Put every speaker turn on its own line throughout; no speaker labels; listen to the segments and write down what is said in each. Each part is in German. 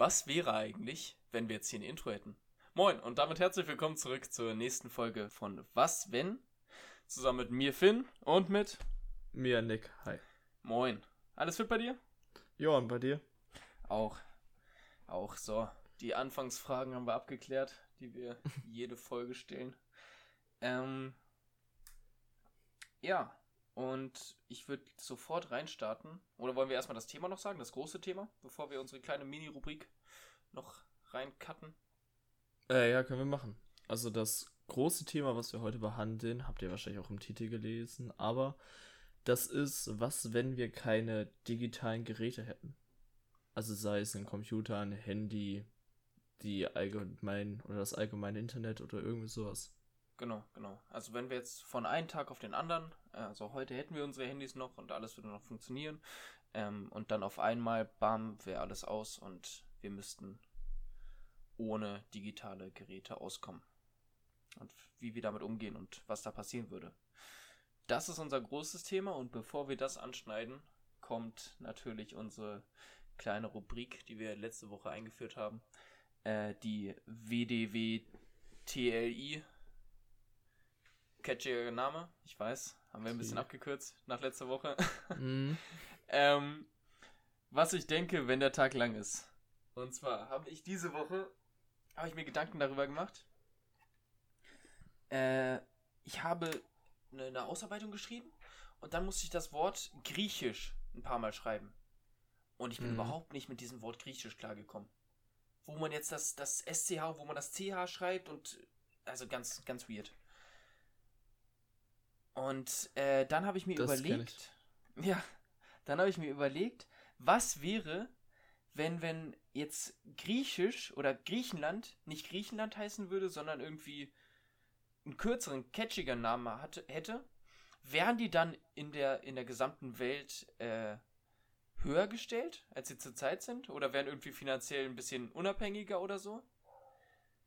was wäre eigentlich, wenn wir jetzt hier ein Intro hätten? Moin und damit herzlich willkommen zurück zur nächsten Folge von Was wenn? Zusammen mit mir Finn und mit
mir Nick. Hi.
Moin. Alles fit bei dir?
Ja, und bei dir?
Auch. Auch so. Die Anfangsfragen haben wir abgeklärt, die wir jede Folge stellen. Ähm, ja, und ich würde sofort reinstarten. Oder wollen wir erstmal das Thema noch sagen, das große Thema, bevor wir unsere kleine Mini-Rubrik noch reincutten?
Äh, ja, können wir machen. Also das große Thema, was wir heute behandeln, habt ihr wahrscheinlich auch im Titel gelesen, aber das ist, was, wenn wir keine digitalen Geräte hätten? Also sei es ein Computer, ein Handy, die allgemein oder das allgemeine Internet oder irgendwie sowas.
Genau, genau. Also wenn wir jetzt von einem Tag auf den anderen, also heute hätten wir unsere Handys noch und alles würde noch funktionieren, ähm, und dann auf einmal, bam, wäre alles aus und wir müssten ohne digitale Geräte auskommen. Und wie wir damit umgehen und was da passieren würde. Das ist unser großes Thema und bevor wir das anschneiden, kommt natürlich unsere kleine Rubrik, die wir letzte Woche eingeführt haben, äh, die WDW-TLI catchiger Name, ich weiß, haben wir ein bisschen abgekürzt nach letzter Woche. Mm. ähm, was ich denke, wenn der Tag lang ist. Und zwar habe ich diese Woche, habe ich mir Gedanken darüber gemacht. Äh, ich habe eine, eine Ausarbeitung geschrieben und dann musste ich das Wort Griechisch ein paar Mal schreiben. Und ich bin mm. überhaupt nicht mit diesem Wort Griechisch klargekommen. Wo man jetzt das, das SCH, wo man das CH schreibt und also ganz, ganz weird. Und äh, dann habe ich mir das überlegt, ja, dann habe ich mir überlegt, was wäre, wenn, wenn jetzt Griechisch oder Griechenland nicht Griechenland heißen würde, sondern irgendwie einen kürzeren, catchiger Namen hatte, hätte, wären die dann in der, in der gesamten Welt äh, höher gestellt, als sie zurzeit sind? Oder wären irgendwie finanziell ein bisschen unabhängiger oder so?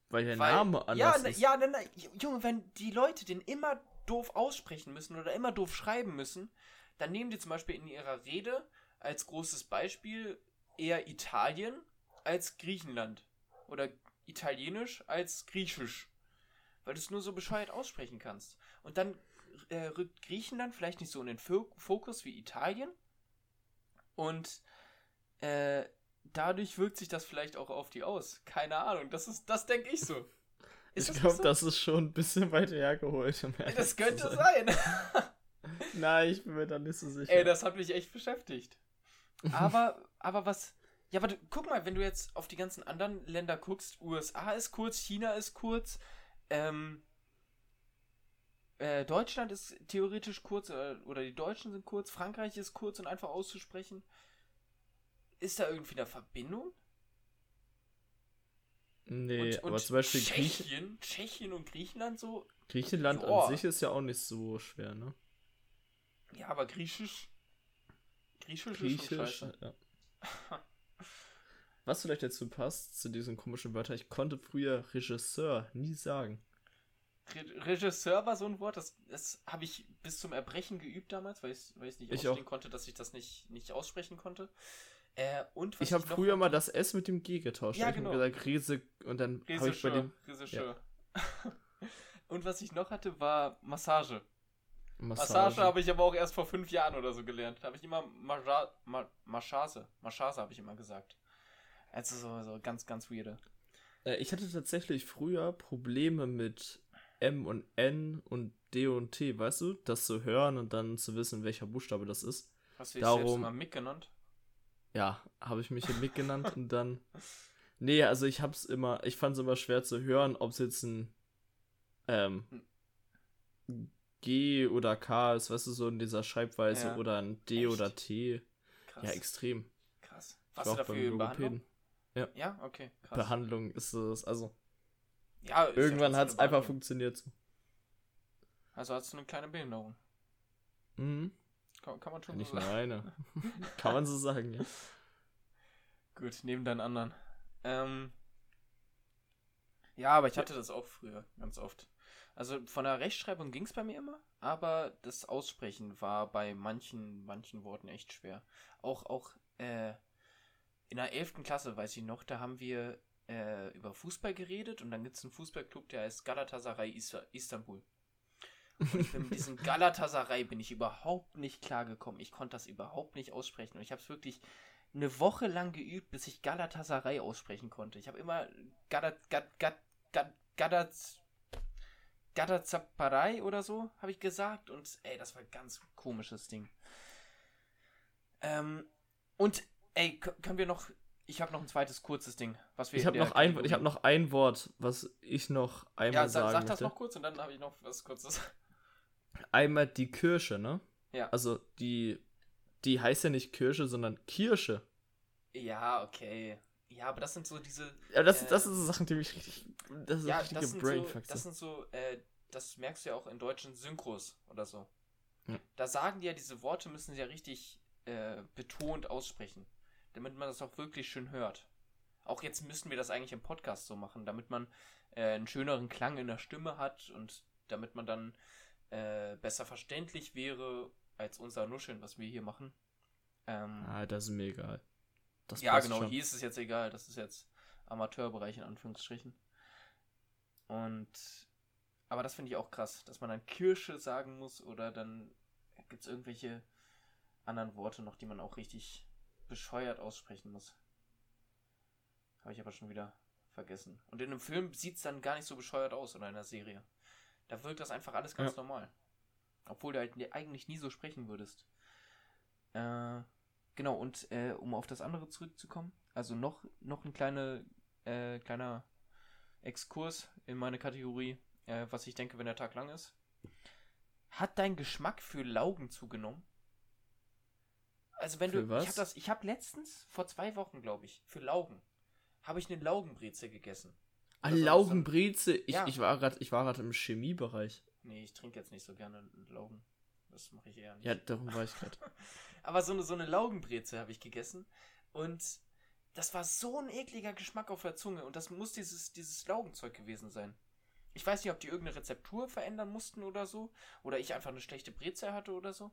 Weil der Weil, Name anders
ja,
ist.
Ja, na, na, Junge, wenn die Leute den immer doof aussprechen müssen oder immer doof schreiben müssen, dann nehmen die zum Beispiel in ihrer Rede als großes Beispiel eher Italien als Griechenland oder Italienisch als Griechisch, weil du es nur so bescheuert aussprechen kannst. Und dann äh, rückt Griechenland vielleicht nicht so in den Fokus wie Italien und äh, dadurch wirkt sich das vielleicht auch auf die aus. Keine Ahnung, das ist, das denke ich so.
Ist ich glaube, so? das ist schon ein bisschen weiter hergeholt. Um
das könnte sein.
Nein, ich bin mir da nicht so sicher.
Ey, das hat mich echt beschäftigt. Aber, aber was. Ja, aber du, guck mal, wenn du jetzt auf die ganzen anderen Länder guckst, USA ist kurz, China ist kurz, ähm, äh, Deutschland ist theoretisch kurz, oder, oder die Deutschen sind kurz, Frankreich ist kurz und einfach auszusprechen. Ist da irgendwie eine Verbindung?
Nee,
und, aber
zum Beispiel
Tschechien, Tschechien und Griechenland so.
Griechenland oh. an sich ist ja auch nicht so schwer, ne?
Ja, aber Griechisch. Griechisch, Griechisch ist ja.
Was vielleicht dazu passt, zu diesen komischen Wörtern, ich konnte früher Regisseur nie sagen.
Re Regisseur war so ein Wort, das, das habe ich bis zum Erbrechen geübt damals, weil, weil ich es nicht ich ausstehen auch. konnte, dass ich das nicht, nicht aussprechen konnte. Äh, und
ich habe früher mal das S mit dem G getauscht.
Ja, ich genau.
gesagt Riese und dann
habe ich bei dem ja. Und was ich noch hatte, war Massage. Massage, Massage habe ich aber auch erst vor fünf Jahren oder so gelernt. Da habe ich immer Maja, Ma, Maschase. Maschase habe ich immer gesagt. Also so, so ganz, ganz weirde.
Äh, ich hatte tatsächlich früher Probleme mit M und N und D und T, weißt du? Das zu hören und dann zu wissen, welcher Buchstabe das ist.
Hast du dich Darum, selbst mal Mick genannt?
Ja, habe ich mich hier mitgenannt und dann. Nee, also ich hab's immer, ich fand es immer schwer zu hören, ob es jetzt ein ähm, G oder K ist, weißt du, so in dieser Schreibweise ja. oder ein D Echt? oder T. Krass. Ja, extrem.
Krass. Was du dafür Behandlung?
Ja.
Ja, okay.
Krass. Behandlung ist es, also. Ja, irgendwann ja hat es einfach funktioniert.
Also hast du eine kleine Behinderung.
Mhm.
Kann, kann man schon
Nicht
so sagen.
nur eine. kann man so sagen, ja.
Gut, neben deinen anderen. Ähm, ja, aber ich hatte das auch früher, ganz oft. Also von der Rechtschreibung ging es bei mir immer, aber das Aussprechen war bei manchen, manchen Worten echt schwer. Auch, auch, äh, in der 11. Klasse, weiß ich noch, da haben wir äh, über Fußball geredet und dann gibt es einen Fußballclub, der heißt Galatasaray Is- Istanbul. Und ich bin mit diesem Galatasaray bin ich überhaupt nicht klargekommen. Ich konnte das überhaupt nicht aussprechen. Und ich habe es wirklich eine Woche lang geübt, bis ich Galatasaray aussprechen konnte. Ich habe immer Gadat, Galatasaray oder so, habe ich gesagt. Und ey, das war ein ganz komisches Ding. Ähm, und ey, können wir noch. Ich habe noch ein zweites kurzes Ding, was wir
Ich habe noch, ein, ich hab noch ein Wort, was ich noch einmal
Ja, sa
sagen
sag das
möchte.
noch kurz und dann habe ich noch was kurzes.
Einmal die Kirsche, ne?
Ja.
Also die, die heißt ja nicht Kirsche, sondern Kirsche.
Ja, okay. Ja, aber das sind so diese.
Ja, das,
Äh,
das sind so Sachen, die mich richtig. Das ist
Ja,
richtige
das sind so,
Brainfucks.
das sind so, äh, das merkst du ja auch in deutschen Synchros oder so.
Ja.
Da sagen die ja, diese Worte müssen sie ja richtig äh, betont aussprechen, damit man das auch wirklich schön hört. Auch jetzt müssten wir das eigentlich im Podcast so machen, damit man äh, einen schöneren Klang in der Stimme hat und damit man dann äh, besser verständlich wäre als unser Nuscheln, was wir hier machen. Ähm,
ah, das ist mir egal. Das
ja, genau,
schon.
hier ist es jetzt egal. Das ist jetzt Amateurbereich in Anführungsstrichen. Und aber das finde ich auch krass, dass man dann Kirsche sagen muss oder dann gibt es irgendwelche anderen Worte noch, die man auch richtig bescheuert aussprechen muss. Habe ich aber schon wieder vergessen. Und in einem Film sieht es dann gar nicht so bescheuert aus oder in der Serie. Da wirkt das einfach alles ganz
Ja.
normal. Obwohl du halt eigentlich nie so sprechen würdest. Äh, genau, und äh, um auf das andere zurückzukommen, also noch, noch ein kleine, äh, kleiner Exkurs in meine Kategorie, äh, was ich denke, wenn der Tag lang ist. Hat dein Geschmack für Laugen zugenommen? Also wenn
Für
du,
was?
ich habe das, ich habe letztens vor zwei Wochen, glaube ich, für Laugen, habe ich eine Laugenbreze gegessen.
Ah,
Oder so-
Laugenbreze. Ich,
Ja.
ich war gerade ich war grad im Chemiebereich.
Nee, ich trinke jetzt nicht so gerne Laugen. Das mache ich eher nicht.
Ja, darum war ich gerade.
Aber so eine, so eine Laugenbreze habe ich gegessen. Und das war so ein ekliger Geschmack auf der Zunge. Und das muss dieses, dieses Laugenzeug gewesen sein. Ich weiß nicht, ob die irgendeine Rezeptur verändern mussten oder so. Oder ich einfach eine schlechte Breze hatte oder so.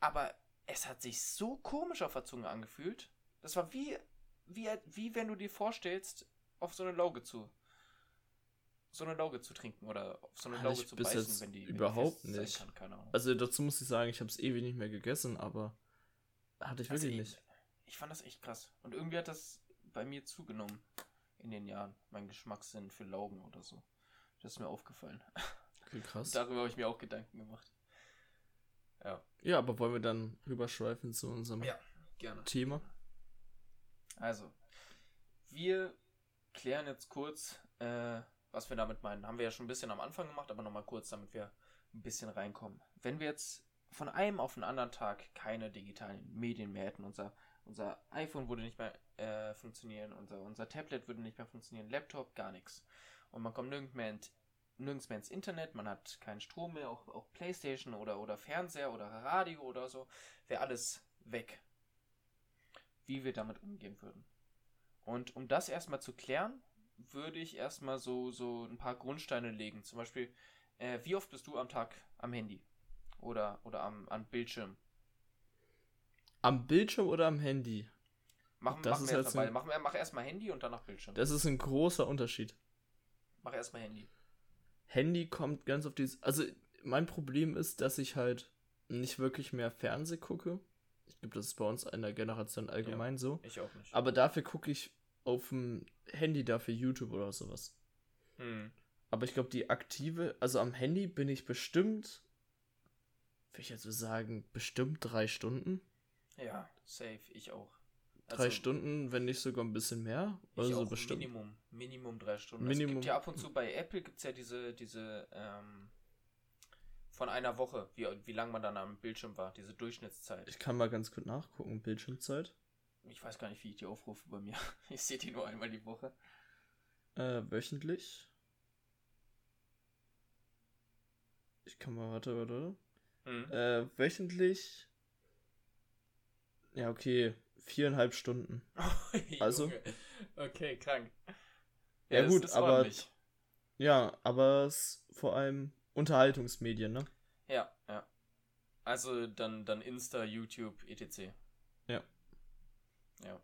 Aber es hat sich so komisch auf der Zunge angefühlt. Das war wie, wie, wie wenn du dir vorstellst, auf so eine Lauge zu. So eine Lauge zu trinken oder auf so eine
Hatte
Lauge
ich
zu beißen, wenn die, wenn
überhaupt
die
nicht.
Kann, keine Ahnung.
Also dazu muss ich sagen, ich habe es ewig nicht mehr gegessen, aber hatte ich
Also
wirklich
ich-
nicht.
Ich fand das echt krass. Und irgendwie hat das bei mir zugenommen in den Jahren. Mein Geschmackssinn für Laugen oder so. Das ist mir aufgefallen.
Okay, krass.
Darüber habe ich mir auch Gedanken gemacht. Ja,
Ja, aber wollen wir dann rüberschweifen zu unserem
Ja. gerne.
Thema?
Also, wir klären jetzt kurz, äh, was wir damit meinen. Haben wir ja schon ein bisschen am Anfang gemacht, aber nochmal kurz, damit wir ein bisschen reinkommen. Wenn wir jetzt von einem auf den anderen Tag keine digitalen Medien mehr hätten, unser, unser iPhone würde nicht mehr äh, funktionieren, unser, unser Tablet würde nicht mehr funktionieren, Laptop, gar nichts. Und man kommt nirgends mehr, in, nirgends mehr ins Internet, man hat keinen Strom mehr, auch, auch Playstation oder, oder Fernseher oder Radio oder so, wäre alles weg. Wie wir damit umgehen würden. Und um das erstmal zu klären, würde ich erstmal so, so ein paar Grundsteine legen. Zum Beispiel, äh, wie oft bist du am Tag am Handy? Oder, oder am, am Bildschirm?
Am Bildschirm oder am Handy?
Machen,
Das
machen wir
halt
jetzt
so
mal,
ein-
mach, mach erstmal Handy und danach Bildschirm.
Das ist ein großer Unterschied.
Mach erstmal Handy.
Handy kommt ganz auf dieses. Also, mein Problem ist, dass ich halt nicht wirklich mehr Fernseh gucke. Ich glaube, das ist bei uns in der Generation allgemein so.
Ich auch nicht.
Aber dafür gucke ich auf dem Handy dafür YouTube oder sowas.
Hm.
Aber ich glaube, die aktive, also am Handy bin ich bestimmt, würde ich jetzt so sagen, bestimmt drei Stunden.
Ja, safe, ich auch.
Drei
Also,
Stunden, wenn nicht sogar ein bisschen mehr. Also bestimmt.
Minimum, Minimum drei Stunden. Es
Minimum.
gibt ja ab und zu bei Apple gibt es ja diese, diese, ähm, von einer Woche, wie, wie lange man dann am Bildschirm war, diese Durchschnittszeit.
Ich kann mal ganz kurz nachgucken, Bildschirmzeit.
Ich weiß gar nicht, wie ich die aufrufe bei mir. Ich sehe die nur einmal die Woche.
Äh, wöchentlich. Ich kann mal, warte, warte.
Hm.
Äh, wöchentlich. Ja, okay. Viereinhalb Stunden. also?
Junge. Okay, krank.
Ja,
das
gut, aber-
ordentlich.
Ja, aber es ist vor allem Unterhaltungsmedien, ne?
Ja, ja. Also dann, dann Insta, YouTube, etc.
Ja.
Ja.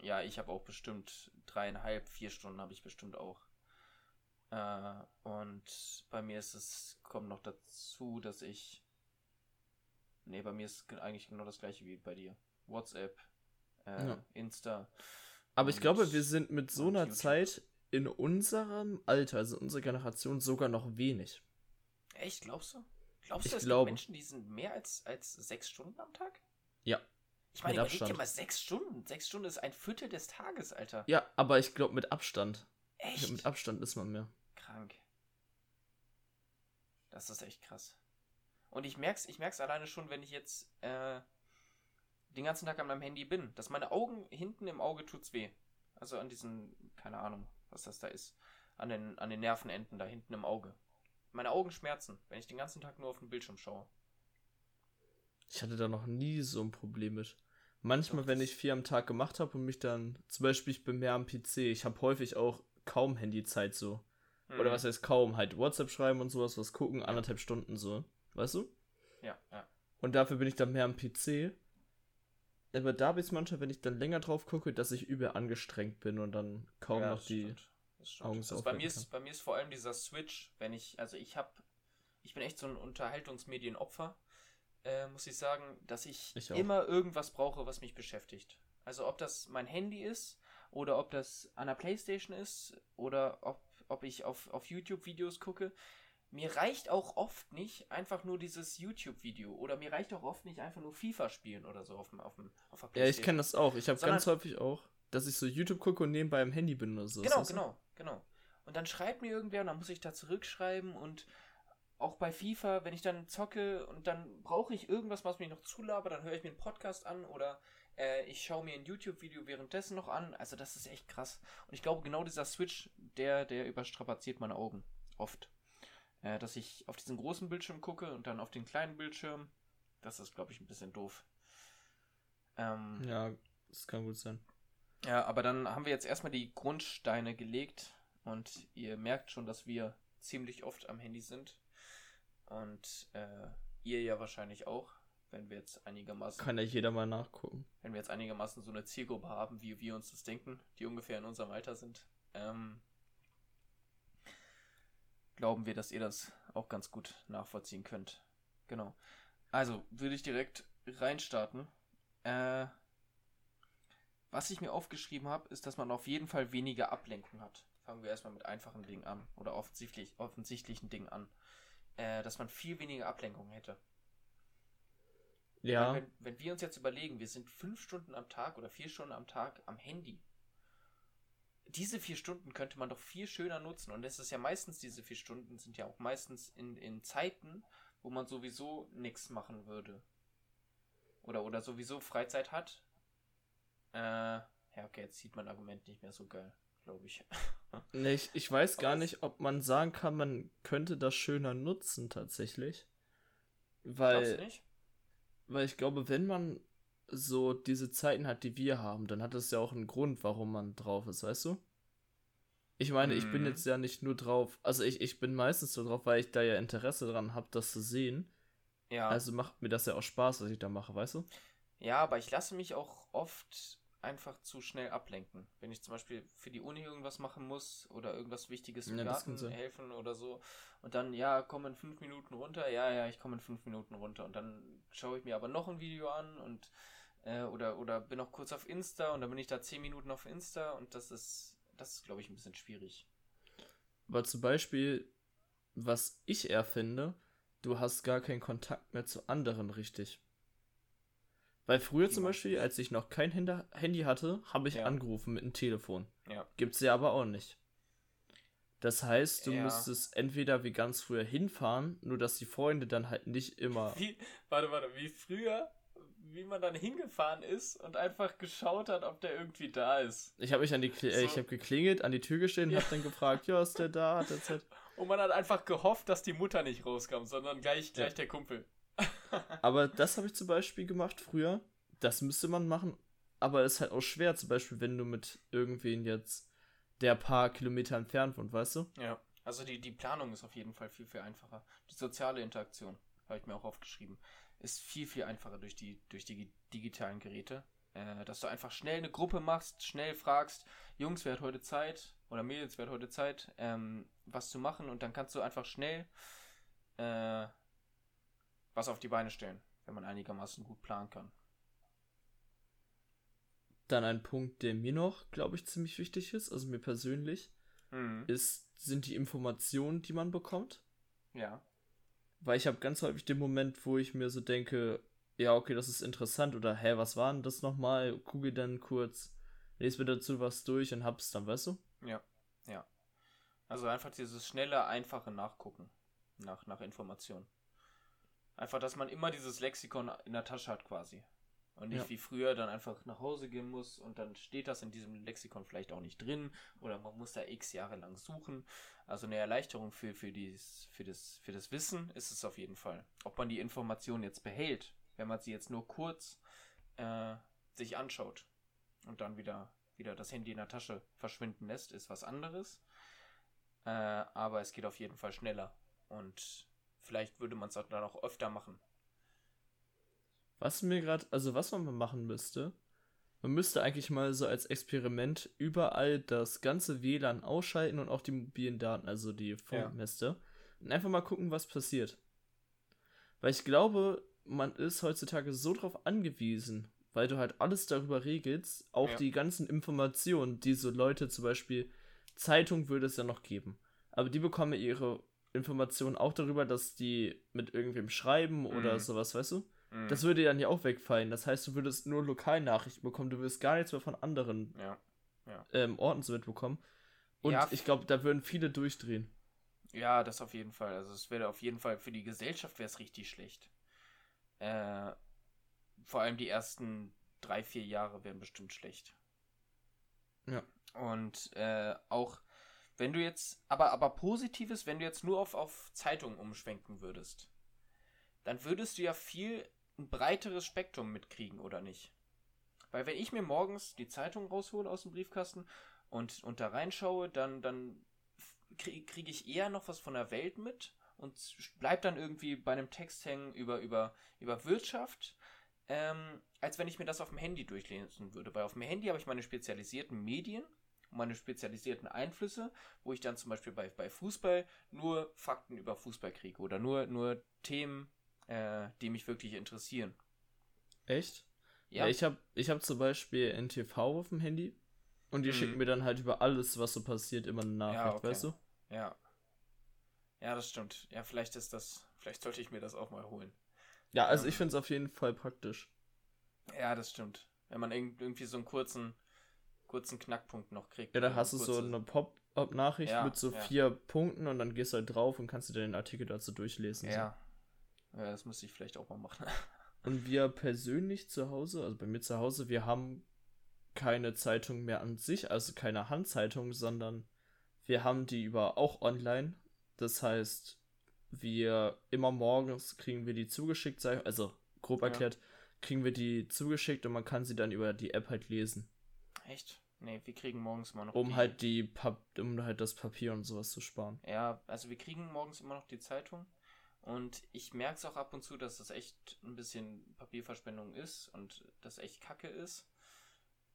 Ja, ich habe auch bestimmt dreieinhalb, vier Stunden habe ich bestimmt auch. Äh, und bei mir ist es, kommt noch dazu, dass ich. Nee, bei mir ist eigentlich genau das gleiche wie bei dir. WhatsApp, äh, ja. Insta.
Aber ich glaube, wir sind mit so einer YouTube. Zeit in unserem Alter, also unserer Generation, sogar noch wenig.
Echt, glaubst du? Glaubst du, es glaube, gibt Menschen, die sind mehr als, als sechs Stunden am Tag?
Ja.
Ich meine, überleg dir mal sechs Stunden. Sechs Stunden ist ein Viertel des Tages, Alter.
Ja, aber ich glaube mit Abstand. Echt? Glaub, mit Abstand ist man mehr.
Krank. Das ist echt krass. Und ich merk's, ich merk's alleine schon, wenn ich jetzt äh, den ganzen Tag an meinem Handy bin, dass meine Augen hinten im Auge tut's weh. Also an diesen, keine Ahnung, was das da ist. An den, an den Nervenenden da hinten im Auge. Meine Augen schmerzen, wenn ich den ganzen Tag nur auf den Bildschirm schaue.
Ich hatte da noch nie so ein Problem mit. Manchmal, wenn ich viel am Tag gemacht habe und mich dann, zum Beispiel, ich bin mehr am PC, ich habe häufig auch kaum Handyzeit so. Mhm. Oder was heißt kaum, halt WhatsApp schreiben und sowas, was gucken, anderthalb Stunden so. Weißt du?
Ja, ja.
Und dafür bin ich dann mehr am PC. Aber da habe ich es manchmal, wenn ich dann länger drauf gucke, dass ich übel angestrengt bin und dann kaum ja, noch die Augen
also bei mir ist Bei mir ist vor allem dieser Switch, wenn ich, also ich habe, ich bin echt so ein Unterhaltungsmedienopfer äh, muss ich sagen, dass ich, ich immer irgendwas brauche, was mich beschäftigt. Also ob das mein Handy ist oder ob das an der Playstation ist oder ob, ob ich auf, auf YouTube Videos gucke. Mir reicht auch oft nicht einfach nur dieses YouTube-Video oder mir reicht auch oft nicht einfach nur FIFA spielen oder so auf, dem, auf, dem, auf
der Playstation. Ja, ich kenne das auch. Ich habe ganz häufig auch, dass ich so YouTube gucke und nebenbei im Handy bin oder so.
Genau, genau, genau. Und dann schreibt mir irgendwer und dann muss ich da zurückschreiben und auch bei FIFA, wenn ich dann zocke und dann brauche ich irgendwas, was mich noch zulabert, dann höre ich mir einen Podcast an oder äh, ich schaue mir ein YouTube-Video währenddessen noch an. Also das ist echt krass. Und ich glaube, genau dieser Switch, der, der überstrapaziert meine Augen. Oft. Äh, dass ich auf diesen großen Bildschirm gucke und dann auf den kleinen Bildschirm. Das ist, glaube ich, ein bisschen doof.
Ähm, ja, das kann gut sein.
Ja, aber dann haben wir jetzt erstmal die Grundsteine gelegt und ihr merkt schon, dass wir ziemlich oft am Handy sind. Und äh, ihr ja wahrscheinlich auch, wenn wir jetzt einigermaßen.
Kann ja jeder mal nachgucken.
Wenn wir jetzt einigermaßen so eine Zielgruppe haben, wie wir uns das denken, die ungefähr in unserem Alter sind, ähm, glauben wir, dass ihr das auch ganz gut nachvollziehen könnt. Genau. Also würde ich direkt reinstarten. Äh, was ich mir aufgeschrieben habe, ist, dass man auf jeden Fall weniger Ablenkung hat. Fangen wir erstmal mit einfachen Dingen an oder offensichtlich, offensichtlichen Dingen an äh, dass man viel weniger Ablenkung hätte. Ja. Wenn, wenn, wir uns jetzt überlegen, wir sind fünf Stunden am Tag oder vier Stunden am Tag am Handy. Diese vier Stunden könnte man doch viel schöner nutzen. Und es ist ja meistens, diese vier Stunden sind ja auch meistens in, in Zeiten, wo man sowieso nichts machen würde. Oder, oder sowieso Freizeit hat. Äh, ja, okay, jetzt sieht mein Argument nicht mehr so geil glaube ich.
nee, ich, ich weiß gar nicht, ob man sagen kann, man könnte das schöner nutzen tatsächlich. Weil, weil ich glaube, wenn man so diese Zeiten hat, die wir haben, dann hat das ja auch einen Grund, warum man drauf ist, weißt du? Ich meine, mhm. ich bin mhm. jetzt ja nicht nur drauf, also ich, ich bin meistens so drauf, weil ich da ja Interesse dran habe, das zu sehen. Ja. Also macht mir das ja auch Spaß, was ich da mache, weißt du?
Ja, aber ich lasse mich auch oft einfach zu schnell ablenken. Wenn ich zum Beispiel für die Uni irgendwas machen muss oder irgendwas Wichtiges im ja, Garten helfen oder so und dann, ja, komm in fünf Minuten runter, ja, ja, ich komme in fünf Minuten runter und dann schaue ich mir aber noch ein Video an und äh, oder, oder bin noch kurz auf Insta und dann bin ich da zehn Minuten auf Insta und das ist, das ist, glaube ich, ein bisschen schwierig.
Weil zum Beispiel, was ich eher finde, du hast gar keinen Kontakt mehr zu anderen richtig. Weil früher zum Beispiel, als ich noch kein Handy hatte, habe ich ja. angerufen mit einem Telefon. Ja. Gibt's ja aber auch nicht. Das heißt, du ja. müsstest entweder wie ganz früher hinfahren, nur dass die Freunde dann halt nicht immer.
Wie, warte, warte, wie früher, wie man dann hingefahren ist und einfach geschaut hat, ob der irgendwie da ist.
Ich habe mich an die, so. äh, ich habe geklingelt, an die Tür gestellt und ja. habe dann gefragt, ja, ist der da? Hat der Zeit?
Und man hat einfach gehofft, dass die Mutter nicht rauskam, sondern gleich, gleich ja. der Kumpel.
Aber das habe ich zum Beispiel gemacht früher. Das müsste man machen. Aber es ist halt auch schwer, zum Beispiel, wenn du mit irgendwen jetzt, der paar Kilometer entfernt wohnt, weißt du?
Ja, also die, die Planung ist auf jeden Fall viel, viel einfacher. Die soziale Interaktion, habe ich mir auch aufgeschrieben, ist viel, viel einfacher durch die, durch die digitalen Geräte. Äh, dass du einfach schnell eine Gruppe machst, schnell fragst, Jungs, wer hat heute Zeit? Oder Mädels, wer hat heute Zeit, ähm, was zu machen und dann kannst du einfach schnell äh, was auf die Beine stellen, wenn man einigermaßen gut planen kann.
Dann ein Punkt, der mir noch, glaube ich, ziemlich wichtig ist, also mir persönlich, mhm. ist, sind die Informationen, die man bekommt.
Ja.
Weil ich habe ganz häufig den Moment, wo ich mir so denke, ja, okay, das ist interessant oder hä, was war denn das nochmal? Google dann kurz, lese mir dazu was durch und hab's dann, weißt du?
Ja, ja. Also einfach dieses schnelle, einfache Nachgucken nach, nach Informationen. Einfach, dass man immer dieses Lexikon in der Tasche hat quasi. Und nicht ja. wie früher dann einfach nach Hause gehen muss und dann steht das in diesem Lexikon vielleicht auch nicht drin oder man muss da x Jahre lang suchen. Also eine Erleichterung für, für, dies, für, das, für das Wissen ist es auf jeden Fall. Ob man die Information jetzt behält, wenn man sie jetzt nur kurz äh, sich anschaut und dann wieder, wieder das Handy in der Tasche verschwinden lässt, ist was anderes. Äh, aber es geht auf jeden Fall schneller und vielleicht würde man es dann auch öfter machen.
Was mir gerade, also was man machen müsste, man müsste eigentlich mal so als Experiment überall das ganze WLAN ausschalten und auch die mobilen Daten, also die Funkneste, ja. und einfach mal gucken, was passiert. Weil ich glaube, man ist heutzutage so drauf angewiesen, weil du halt alles darüber regelst, auch ja. die ganzen Informationen, die so Leute zum Beispiel, Zeitung würde es ja noch geben, aber die bekommen ihre Informationen auch darüber, dass die mit irgendwem schreiben oder mhm. sowas, weißt du? Mhm. Das würde dann ja auch wegfallen. Das heißt, du würdest nur Lokalnachrichten bekommen, du würdest gar nichts mehr von anderen
ja. Ja.
Ähm, Orten so mitbekommen. Und ja, ich glaube, da würden viele durchdrehen.
Ja, das auf jeden Fall. Also es wäre auf jeden Fall für die Gesellschaft wäre es richtig schlecht. Äh, vor allem die ersten drei, vier Jahre wären bestimmt schlecht.
Ja.
Und äh, auch wenn du jetzt, aber, aber positives, wenn du jetzt nur auf, auf Zeitungen umschwenken würdest, dann würdest du ja viel ein breiteres Spektrum mitkriegen, oder nicht? Weil wenn ich mir morgens die Zeitung raushole aus dem Briefkasten und, und da reinschaue, dann, dann kriege krieg ich eher noch was von der Welt mit und bleib dann irgendwie bei einem Text hängen über, über, über Wirtschaft, ähm, als wenn ich mir das auf dem Handy durchlesen würde. Weil auf dem Handy habe ich meine spezialisierten Medien meine spezialisierten Einflüsse, wo ich dann zum Beispiel bei, bei Fußball nur Fakten über Fußball kriege oder nur, nur Themen, äh, die mich wirklich interessieren.
Echt? Ja. ja ich habe ich hab zum Beispiel NTV auf dem Handy und die mhm. schicken mir dann halt über alles, was so passiert, immer eine Nachricht, ja, okay. weißt du?
Ja. Ja, das stimmt. Ja, vielleicht ist das, vielleicht sollte ich mir das auch mal holen.
Ja, also ähm, ich finde es auf jeden Fall praktisch.
Ja, das stimmt. Wenn man irgendwie so einen kurzen, kurzen Knackpunkt noch kriegt.
Ja, da hast du so eine Pop-up-Nachricht ja, mit so ja. vier Punkten und dann gehst du halt drauf und kannst du dir den Artikel dazu durchlesen.
Ja. So. Ja, das müsste ich vielleicht auch mal machen.
und wir persönlich zu Hause, also bei mir zu Hause, wir haben keine Zeitung mehr an sich, also keine Handzeitung, sondern wir haben die über auch online. Das heißt, wir immer morgens kriegen wir die zugeschickt, also grob erklärt, ja. kriegen wir die zugeschickt und man kann sie dann über die App halt lesen.
Echt? Nee, wir kriegen morgens immer noch.
Um die... halt die Pap um halt das Papier und sowas zu sparen.
Ja, also wir kriegen morgens immer noch die Zeitung. Und ich merke es auch ab und zu, dass das echt ein bisschen Papierverschwendung ist und das echt kacke ist.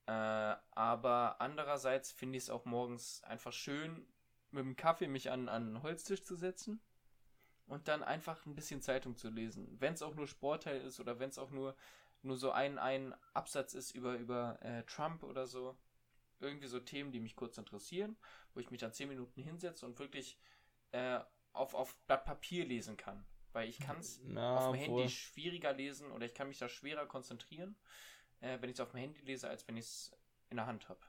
Äh, aber andererseits finde ich es auch morgens einfach schön, mit dem Kaffee mich an, an einen Holztisch zu setzen und dann einfach ein bisschen Zeitung zu lesen. Wenn es auch nur Sportteil ist oder wenn es auch nur nur so ein, ein Absatz ist über, über äh, Trump oder so. Irgendwie so Themen, die mich kurz interessieren, wo ich mich dann zehn Minuten hinsetze und wirklich äh, auf, auf Blatt Papier lesen kann. Weil ich kann es auf dem Handy schwieriger lesen oder ich kann mich da schwerer konzentrieren, äh, wenn ich es auf dem Handy lese, als wenn ich es in der Hand habe.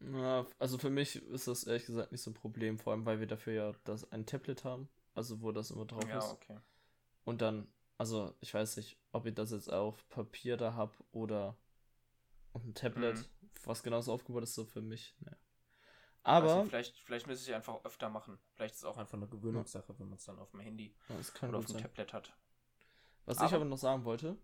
Na, also für mich ist das ehrlich gesagt nicht so ein Problem, vor allem weil wir dafür ja das ein Tablet haben, also wo das immer drauf
ja,
ist.
Okay.
Und dann also, ich weiß nicht, ob ich das jetzt auf Papier da habe oder auf ein Tablet, mhm. was genauso aufgebaut ist, so für mich. Ne.
Aber. Nicht, vielleicht, vielleicht müsste ich einfach öfter machen. Vielleicht ist es auch einfach eine Gewöhnungssache, wenn man es dann auf dem Handy
ja, oder
auf dem sein. Tablet hat.
Was aber, ich aber noch sagen wollte,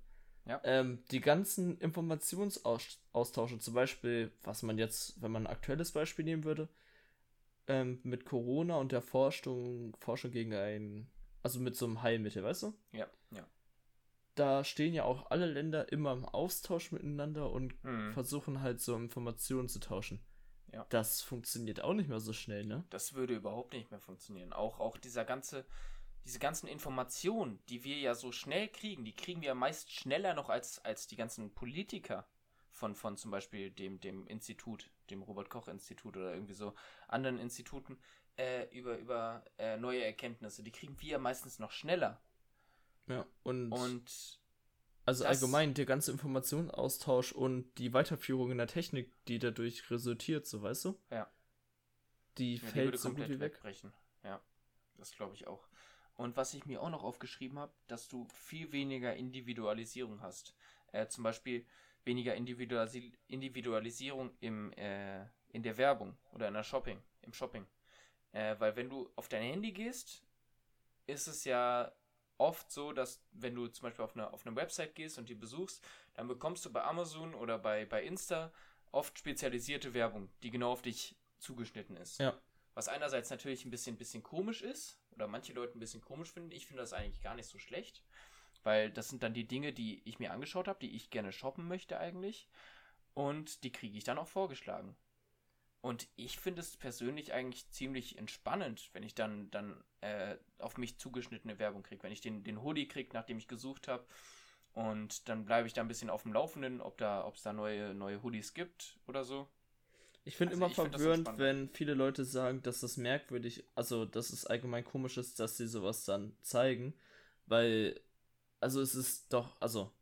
ja.
ähm, die ganzen Informationsaustausche, zum Beispiel, was man jetzt, wenn man ein aktuelles Beispiel nehmen würde, ähm, mit Corona und der Forschung, Forschung gegen ein also mit so einem Heilmittel, weißt du?
Ja, ja.
da stehen ja auch alle Länder immer im Austausch miteinander und
Hm.
versuchen halt so Informationen zu tauschen.
Ja.
Das funktioniert auch nicht mehr so schnell, ne?
Das würde überhaupt nicht mehr funktionieren. Auch, auch dieser ganze, diese ganzen Informationen, die wir ja so schnell kriegen, die kriegen wir ja meist schneller noch als, als die ganzen Politiker von, von zum Beispiel dem, dem Institut, dem Robert-Koch-Institut oder irgendwie so anderen Instituten äh, über, über äh, neue Erkenntnisse. Die kriegen wir ja meistens noch schneller.
Ja. Und,
Und
also allgemein der ganze Informationsaustausch und die Weiterführung in der Technik, die dadurch resultiert, so weißt du?
Ja.
Die
Ja, die
fällt
würde
so gut
komplett
wie weg.
wegbrechen. Ja, das glaube ich auch. Und was ich mir auch noch aufgeschrieben habe, dass du viel weniger Individualisierung hast. Äh, zum Beispiel weniger Individualisi Individualisierung im, äh, in der Werbung oder in der Shopping, im Shopping. Äh, weil wenn du auf dein Handy gehst, ist es ja oft so, dass wenn du zum Beispiel auf eine, auf eine Website gehst und die besuchst, dann bekommst du bei Amazon oder bei, bei Insta oft spezialisierte Werbung, die genau auf dich zugeschnitten ist.
Ja.
Was einerseits natürlich ein bisschen, bisschen komisch ist, oder manche Leute ein bisschen komisch finden. Ich finde das eigentlich gar nicht so schlecht, weil das sind dann die Dinge, die ich mir angeschaut habe, die ich gerne shoppen möchte eigentlich. Und die kriege ich dann auch vorgeschlagen. Und ich finde es persönlich eigentlich ziemlich entspannend, wenn ich dann, dann äh, auf mich zugeschnittene Werbung kriege. Wenn ich den, den Hoodie kriege, nachdem ich gesucht habe. Und dann bleibe ich da ein bisschen auf dem Laufenden, ob da, ob es da neue, neue Hoodies gibt oder so.
Ich finde
Also
immer
ich find
verwirrend,
entspannt.
wenn viele Leute sagen, dass das merkwürdig, also dass es allgemein komisch ist, dass sie sowas dann zeigen, weil, also es ist doch, also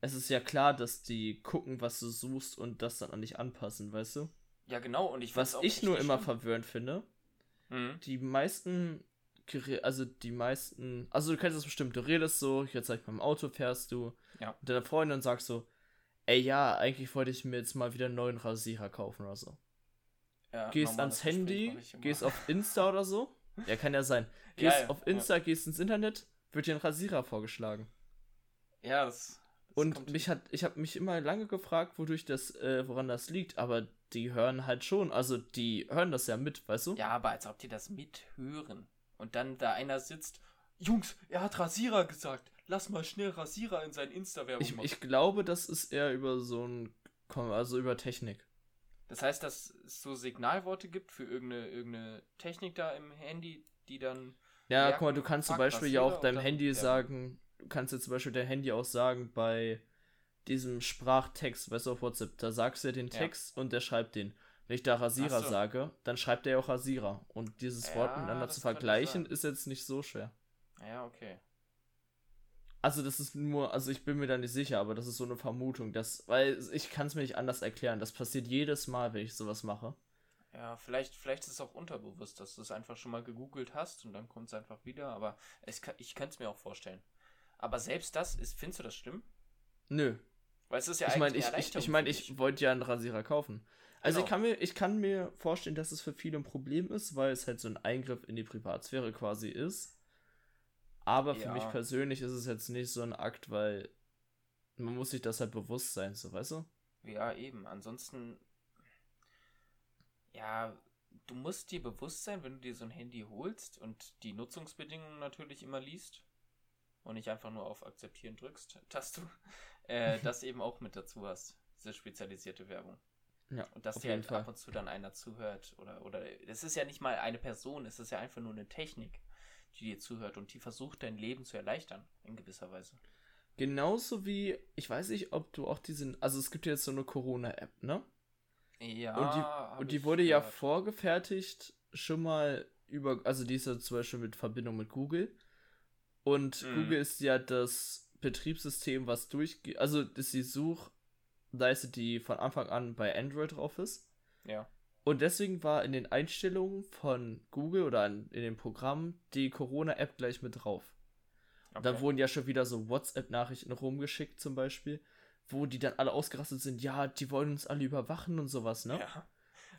es ist ja klar, dass die gucken, was du suchst und das dann an dich anpassen, weißt du?
Ja, genau. Und ich
Was
find's auch
ich nur immer
schlimm.
verwirrend finde,
Mhm.
die meisten, also die meisten, also du kennst das bestimmt, du redest so, jetzt sag ich mal im Auto fährst du,
Ja.
mit deiner Freundin und sagst so, ey ja, eigentlich wollte ich mir jetzt mal wieder einen neuen Rasierer kaufen oder so.
Ja,
gehst
normales
ans Handy, gehst auf Insta oder so. Ja, kann ja sein.
Ja,
Gehst
ja,
auf Insta, gehst ins Internet, wird dir ein Rasierer vorgeschlagen.
Ja, das. das
Und mich hat, ich habe mich immer lange gefragt, wodurch das, äh, woran das liegt, aber die hören halt schon, also die hören das ja mit, weißt du?
Ja, aber als ob die das mithören. Und dann da einer sitzt. Jungs, er hat Rasierer gesagt. Lass mal schnell Rasierer in sein Insta-Werbung
Ich,
machen.
ich glaube, das ist eher über so ein, also über Technik.
Das heißt, dass es so Signalworte gibt für irgendeine, irgendeine Technik da im Handy, die dann.
Ja,
merken,
guck mal, du kannst zum Beispiel ja auch
Rasierer
deinem Handy sagen, du kannst jetzt zum Beispiel dein Handy auch sagen bei diesem Sprachtext, weißt du, auf WhatsApp, da sagst du ja den
Ja.
Text und der schreibt den. Wenn ich da Rasierer
so.
sage, dann schreibt er ja auch Rasierer. Und dieses Wort
Ja,
miteinander
das
zu vergleichen, ist jetzt nicht so schwer.
Ja, okay.
Also das ist nur, also ich bin mir da nicht sicher, aber das ist so eine Vermutung, dass, weil ich kann es mir nicht anders erklären. Das passiert jedes Mal, wenn ich sowas mache.
Ja, vielleicht, vielleicht ist es auch unterbewusst, dass du es einfach schon mal gegoogelt hast und dann kommt es einfach wieder. Aber es, kann- ich könnte es mir auch vorstellen. Aber selbst das ist, findest du das schlimm?
Nö,
Weil es ist ja
ich
eigentlich
meine,
eine
ich, ich, ich, mein,
für
ich wollte ja einen Rasierer kaufen. Also
Genau.
ich, kann mir, ich kann mir vorstellen, dass es für viele ein Problem ist, weil es halt so ein Eingriff in die Privatsphäre quasi ist. Aber für
Ja.
mich persönlich ist es jetzt nicht so ein Akt, weil man muss sich das halt bewusst sein, so weißt du?
Ja, eben. Ansonsten, ja, du musst dir bewusst sein, wenn du dir so ein Handy holst und die Nutzungsbedingungen natürlich immer liest und nicht einfach nur auf Akzeptieren drückst, dass du äh, das eben auch mit dazu hast, diese spezialisierte Werbung.
Ja,
Und dass dir halt
Fall.
ab und zu dann einer zuhört oder, oder, es ist ja nicht mal eine Person, es ist ja einfach nur eine Technik, die dir zuhört und die versucht, dein Leben zu erleichtern, in gewisser Weise.
Genauso wie, ich weiß nicht, ob du auch diesen, also es gibt ja jetzt so eine Corona-App, ne?
Ja,
und die, und die wurde ja
gehört.
vorgefertigt schon mal über, also die ist ja zum Beispiel mit Verbindung mit Google. Und
Mhm.
Google ist ja das Betriebssystem, was durchgeht, also ist die Suchleiste, die von Anfang an bei Android drauf ist.
Ja.
Und deswegen war in den Einstellungen von Google oder in, in dem Programm die Corona-App gleich mit drauf.
Okay.
Da wurden ja schon wieder so WhatsApp-Nachrichten rumgeschickt zum Beispiel, wo die dann alle ausgerastet sind, ja, die wollen uns alle überwachen und sowas, ne?
Ja.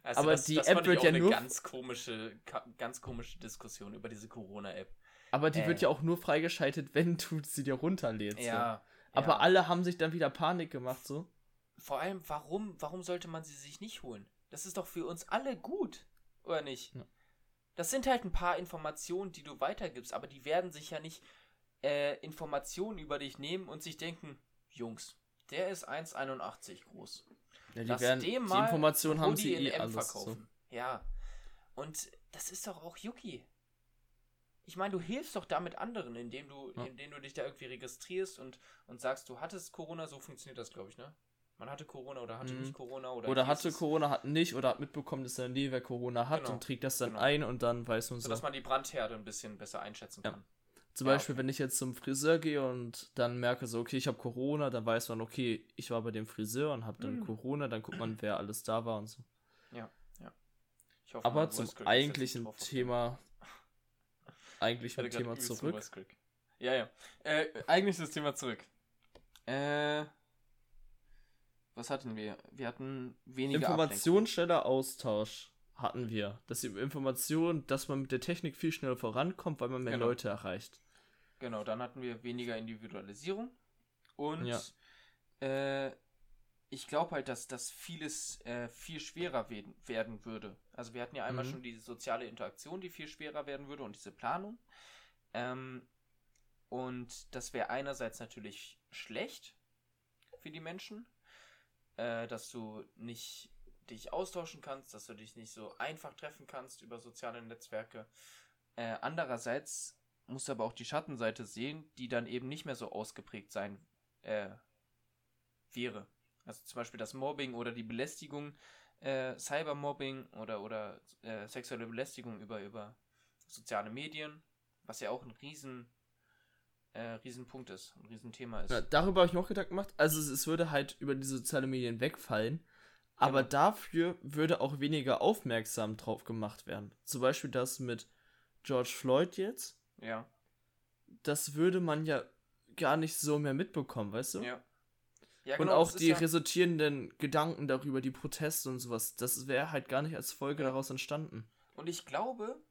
Also
Aber
das,
die
das
App wird ja
eine
nur-
ganz komische, ganz komische Diskussion über diese Corona-App.
Aber die
Äh.
wird ja auch nur freigeschaltet, wenn du sie dir runterlädst. so.
Ja.
Aber
ja.
alle haben sich dann wieder Panik gemacht, so.
Vor allem, warum, warum sollte man sie sich nicht holen? Das ist doch für uns alle gut, oder nicht?
Ja.
Das sind halt ein paar Informationen, die du weitergibst, aber die werden sich ja nicht äh, Informationen über dich nehmen und sich denken, Jungs, der ist 1,81 groß.
Ja, die,
Lass
werden,
dem
die
mal
Informationen haben sie
in
eh
M
alles. So.
verkaufen. Ja. Und das ist doch auch Yuki. Ich meine, du hilfst doch damit anderen, indem du,
Ja.
indem du dich da irgendwie registrierst und, und sagst, du hattest Corona, so funktioniert das, glaube ich, ne? Man hatte Corona oder hatte
Mhm.
nicht Corona oder.
Oder hatte? Corona, hat nicht oder hat mitbekommen, dass er der Nähe Corona hat
Genau,
und trägt das dann
genau.
ein und dann weiß man so.
Sodass man die Brandherde ein bisschen besser einschätzen
Ja.
kann.
Zum
Ja,
Beispiel, wenn ich jetzt zum Friseur gehe und dann merke so, okay, ich habe Corona, dann weiß man, okay, ich war bei dem Friseur und habe dann
Mhm.
Corona, dann guckt man, wer alles da war und so.
Ich hoffe,
Aber zum eigentlichen Thema,
Ich
eigentlichen
hatte gerade
Thema zurück.
Ja, ja. Äh, eigentlich das Thema zurück. Äh. Was hatten wir? Wir hatten weniger
Informationsschneller Austausch hatten wir. Dass die Information, dass man mit der Technik viel schneller vorankommt, weil man mehr
Genau.
Leute erreicht.
Genau, dann hatten wir weniger Individualisierung. Und
Ja.
äh, ich glaube halt, dass das vieles äh, viel schwerer werden, werden würde. Also wir hatten ja einmal
Mhm.
schon diese soziale Interaktion, die viel schwerer werden würde und diese Planung. Ähm, und das wäre einerseits natürlich schlecht für die Menschen, äh, dass du nicht dich austauschen kannst, dass du dich nicht so einfach treffen kannst über soziale Netzwerke. Äh, andererseits musst du aber auch die Schattenseite sehen, die dann eben nicht mehr so ausgeprägt sein äh, wäre. Also zum Beispiel das Mobbing oder die Belästigung, äh, Cybermobbing oder, oder äh, sexuelle Belästigung über, über soziale Medien, was ja auch ein riesen, äh, Riesenpunkt ist, ein Riesenthema ist.
Ja, darüber habe ich auch Gedanken gemacht. Also es, es würde halt über die sozialen Medien wegfallen. Aber
Genau.
dafür würde auch weniger aufmerksam drauf gemacht werden. Zum Beispiel das mit George Floyd jetzt.
Ja,
Das würde man ja gar nicht so mehr mitbekommen, weißt du?
ja. Ja,
Und
genau,
auch
das ist
die
ja,
resultierenden Gedanken darüber, die Proteste und sowas, das wäre halt gar nicht als Folge daraus entstanden.
Und ich glaube,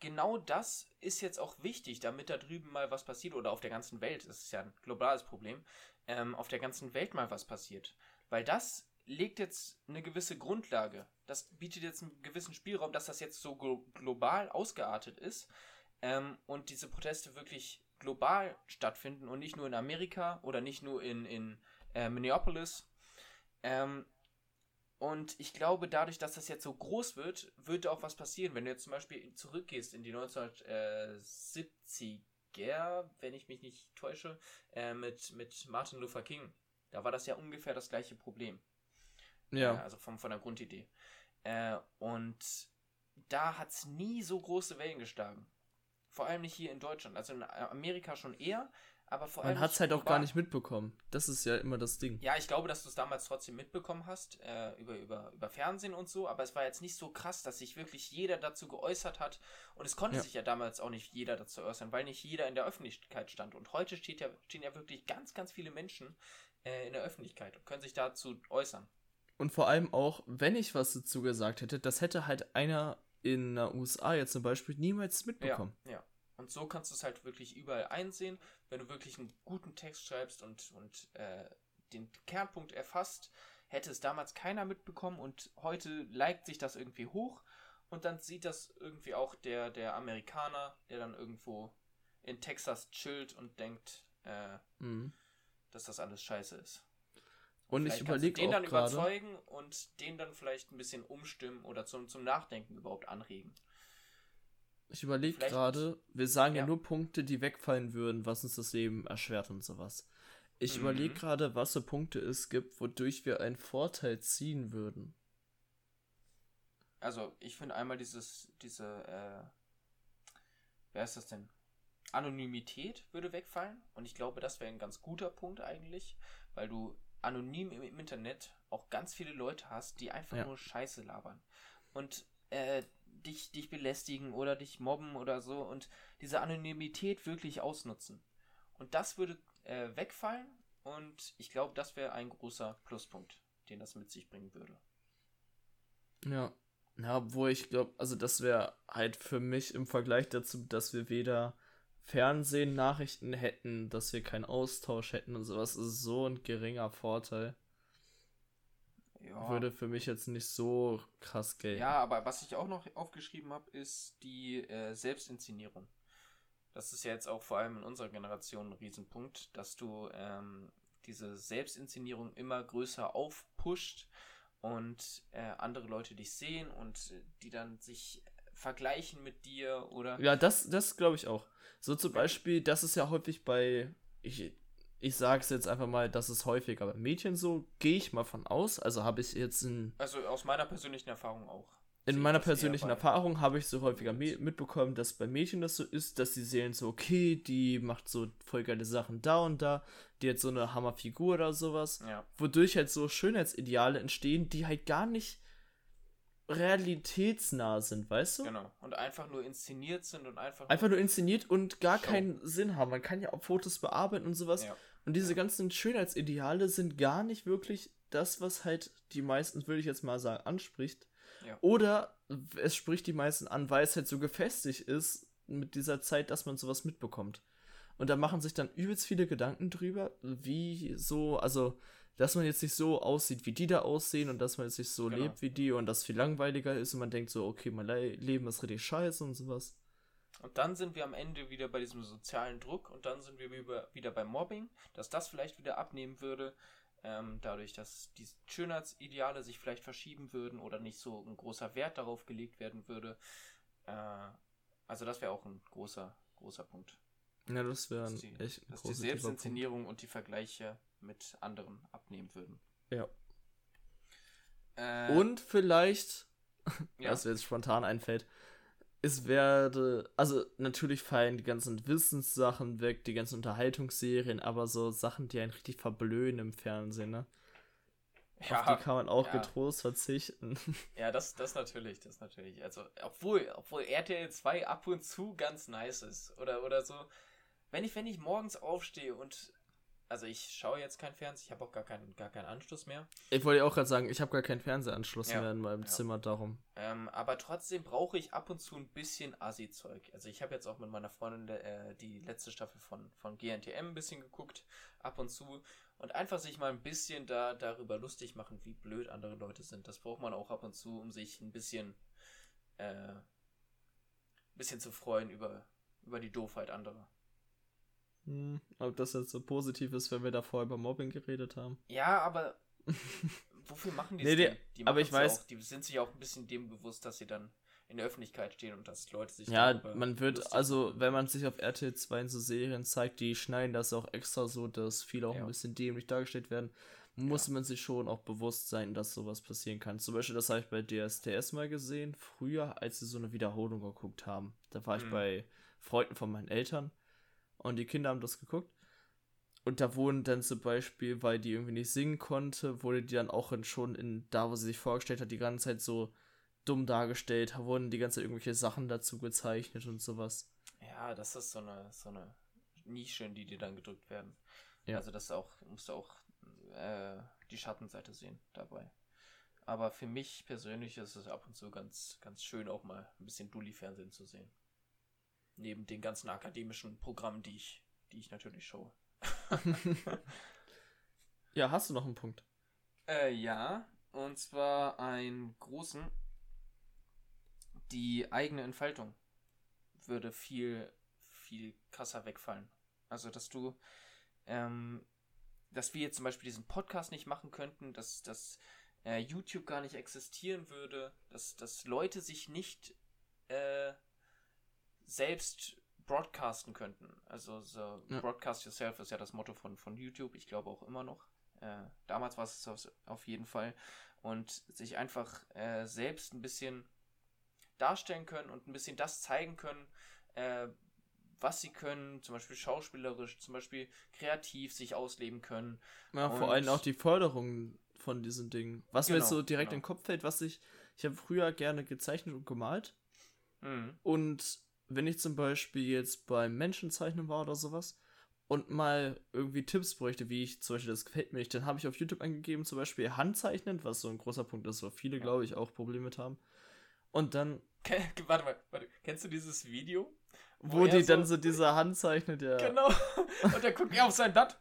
genau das ist jetzt auch wichtig, damit da drüben mal was passiert oder auf der ganzen Welt, das ist ja ein globales Problem, ähm, auf der ganzen Welt mal was passiert. Weil das legt jetzt eine gewisse Grundlage. Das bietet jetzt einen gewissen Spielraum, dass das jetzt so glo global ausgeartet ist ähm, und diese Proteste wirklich global stattfinden und nicht nur in Amerika oder nicht nur in, in äh, Minneapolis. Ähm, und ich glaube, dadurch, dass das jetzt so groß wird, wird auch was passieren. Wenn du jetzt zum Beispiel zurückgehst in die 1970er, wenn ich mich nicht täusche, äh, mit, mit Martin Luther King. Da war das ja ungefähr das gleiche Problem. Äh,
Ja.
also vom, von der Grundidee. Äh, und da hat es nie so große Wellen geschlagen. Vor allem nicht hier in Deutschland. Also in Amerika schon eher, aber vor allem.
Man hat es halt auch gar nicht mitbekommen. Das ist ja immer das Ding.
Ja, ich glaube, dass du es damals trotzdem mitbekommen hast, äh, über, über, über Fernsehen und so, aber es war jetzt nicht so krass, dass sich wirklich jeder dazu geäußert hat. Und es konnte
Ja.
sich ja damals auch nicht jeder dazu äußern, weil nicht jeder in der Öffentlichkeit stand. Und heute steht ja, stehen ja wirklich ganz, ganz viele Menschen äh, in der Öffentlichkeit und können sich dazu äußern.
Und vor allem auch, wenn ich was dazu gesagt hätte, das hätte halt einer in den USA jetzt zum Beispiel niemals mitbekommen.
Ja, ja. Und so kannst du es halt wirklich überall einsehen, wenn du wirklich einen guten Text schreibst und, und äh, den Kernpunkt erfasst, hätte es damals keiner mitbekommen und heute liked sich das irgendwie hoch und dann sieht das irgendwie auch der, der Amerikaner, der dann irgendwo in Texas chillt und denkt, äh,
Mhm.
dass das alles scheiße ist.
Und ich
kannst du
überlege
den dann überzeugen und den dann vielleicht ein bisschen umstimmen oder zum, zum Nachdenken überhaupt anregen.
Ich überlege gerade, wir sagen ja.
Ja.
nur Punkte, die wegfallen würden, was uns das Leben erschwert und sowas. Ich
Mhm.
überlege gerade, was für Punkte es gibt, wodurch wir einen Vorteil ziehen würden.
Also, ich finde einmal dieses, diese, äh, wer ist das denn? Anonymität würde wegfallen und ich glaube, das wäre ein ganz guter Punkt eigentlich, weil du anonym im, im Internet auch ganz viele Leute hast, die einfach
Ja.
nur Scheiße labern und äh, dich, dich belästigen oder dich mobben oder so und diese Anonymität wirklich ausnutzen. Und das würde äh, wegfallen und ich glaube, das wäre ein großer Pluspunkt, den das mit sich bringen würde.
Ja. Ja, obwohl ich glaube, also das wäre halt für mich im Vergleich dazu, dass wir weder Fernsehen, Nachrichten hätten, dass wir keinen Austausch hätten und sowas, ist so ein geringer Vorteil.
Ja.
Würde für mich jetzt nicht so krass gelten.
Ja, aber was ich auch noch aufgeschrieben habe, ist die äh, Selbstinszenierung. das ist ja jetzt auch vor allem in unserer Generation ein Riesenpunkt, dass du ähm, diese Selbstinszenierung immer größer aufpusht und äh, andere Leute dich sehen und äh, die dann sich vergleichen mit dir oder.
Ja, das, das glaube ich auch. So zum Beispiel, das ist ja häufig bei, ich, ich sage es jetzt einfach mal, das ist häufiger bei Mädchen so, gehe ich mal von aus. Also habe ich jetzt ein.
Also aus meiner persönlichen Erfahrung auch.
In meiner persönlichen Erfahrung habe ich so häufiger mitbekommen, dass bei Mädchen das so ist, dass sie sehen so, okay, die macht so voll geile Sachen da und da, die hat so eine Hammerfigur oder sowas,
ja.
wodurch halt so Schönheitsideale entstehen, die halt gar nicht realitätsnah sind, weißt du?
Genau. Und einfach nur inszeniert sind und einfach.
Einfach nur inszeniert und gar Show. keinen Sinn haben. Man kann ja auch Fotos bearbeiten und sowas. Ja. Und diese ganzen Schönheitsideale sind gar nicht wirklich das, was halt die meisten, würde ich jetzt mal sagen, anspricht.
Ja.
Oder es spricht die meisten an, weil es halt so gefestigt ist mit dieser Zeit, dass man sowas mitbekommt. Und da machen sich dann übelst viele Gedanken drüber, wie so, also dass man jetzt nicht so aussieht, wie die da aussehen und dass man jetzt nicht so genau. lebt wie die und das viel langweiliger ist und man denkt so, okay, mein Leben ist richtig scheiße und sowas.
Und dann sind wir am Ende wieder bei diesem sozialen Druck und dann sind wir wieder beim Mobbing, dass das vielleicht wieder abnehmen würde, ähm, dadurch, dass die Schönheitsideale sich vielleicht verschieben würden oder nicht so ein großer Wert darauf gelegt werden würde. Äh, also das wäre auch ein großer, großer Punkt.
Ja, das wäre echt
ein Dass die Selbstinszenierung und die Vergleiche mit anderen abnehmen würden.
Ja. Äh, und vielleicht, ja. was mir jetzt spontan einfällt, es werde, also natürlich fallen die ganzen Wissenssachen weg, die ganzen Unterhaltungsserien, aber so Sachen, die einen richtig verblöden im Fernsehen, ne? Ja, Auf die kann man auch ja. getrost verzichten.
Ja, das, das natürlich, das natürlich. Also, obwohl, obwohl RTL 2 ab und zu ganz nice ist. Oder, oder so. Wenn ich, wenn ich morgens aufstehe und also ich schaue jetzt kein Fernsehen, ich habe auch gar keinen, gar keinen Anschluss mehr.
Ich wollte auch gerade sagen, ich habe gar keinen Fernsehanschluss ja, mehr in meinem ja. Zimmer, darum.
Ähm, aber trotzdem brauche ich ab und zu ein bisschen Assi-Zeug. Also ich habe jetzt auch mit meiner Freundin äh, die letzte Staffel von, von GNTM ein bisschen geguckt, ab und zu. Und einfach sich mal ein bisschen da darüber lustig machen, wie blöd andere Leute sind. Das braucht man auch ab und zu, um sich ein bisschen, äh, ein bisschen zu freuen über, über die Doofheit anderer.
Hm, ob das jetzt so positiv ist, wenn wir davor über Mobbing geredet haben.
Ja, aber wofür machen die
nee,
das?
Nee, die aber ich weiß.
Auch, die sind sich auch ein bisschen dem bewusst, dass sie dann in der Öffentlichkeit stehen und dass Leute sich.
Ja, man wird, also, wenn man sich auf RTL 2 in so Serien zeigt, die schneiden das auch extra so, dass viele auch ja. ein bisschen dämlich dargestellt werden, muss ja. man sich schon auch bewusst sein, dass sowas passieren kann. Zum Beispiel, das habe ich bei DSTS mal gesehen, früher, als sie so eine Wiederholung geguckt haben. Da war ich mhm. bei Freunden von meinen Eltern und die Kinder haben das geguckt. Und da wurden dann zum Beispiel, weil die irgendwie nicht singen konnte, wurde die dann auch in, schon in da, wo sie sich vorgestellt hat, die ganze Zeit so dumm dargestellt, wurden die ganze Zeit irgendwelche Sachen dazu gezeichnet und sowas.
Ja, das ist so eine, so eine Nische, in die die dann gedrückt werden. Ja. Also das auch, musst du auch äh, die Schattenseite sehen dabei. Aber für mich persönlich ist es ab und zu ganz, ganz schön, auch mal ein bisschen Dulli-Fernsehen zu sehen. Neben den ganzen akademischen Programmen, die ich, die ich natürlich schaue.
ja, hast du noch einen Punkt?
Äh, ja, und zwar einen großen. Die eigene Entfaltung würde viel, viel krasser wegfallen. Also, dass du, ähm, dass wir jetzt zum Beispiel diesen Podcast nicht machen könnten, dass, dass äh, YouTube gar nicht existieren würde, dass, dass Leute sich nicht äh, selbst broadcasten könnten. Also so ja. Broadcast Yourself ist ja das Motto von, von YouTube, ich glaube auch immer noch. Äh, damals war es auf jeden Fall. Und sich einfach äh, selbst ein bisschen darstellen können und ein bisschen das zeigen können, äh, was sie können, zum Beispiel schauspielerisch, zum Beispiel kreativ sich ausleben können.
Ja, und vor allem auch die Förderung von diesen Dingen. Was genau, mir jetzt so direkt genau. in den Kopf fällt, was ich, ich habe früher gerne gezeichnet und gemalt. Mhm. Und wenn ich zum Beispiel jetzt beim Menschenzeichnen war oder sowas und mal irgendwie Tipps bräuchte, wie ich zum Beispiel, das gefällt mir nicht, dann habe ich auf YouTube eingegeben, zum Beispiel Handzeichnen, was so ein großer Punkt ist, wo viele, ja. glaube ich, auch Probleme mit haben. Und dann.
warte mal, warte. Kennst du dieses Video?
Wo, wo die so dann so diese Hand zeichnet, ja.
Genau. Und dann guckt er auf sein Blatt.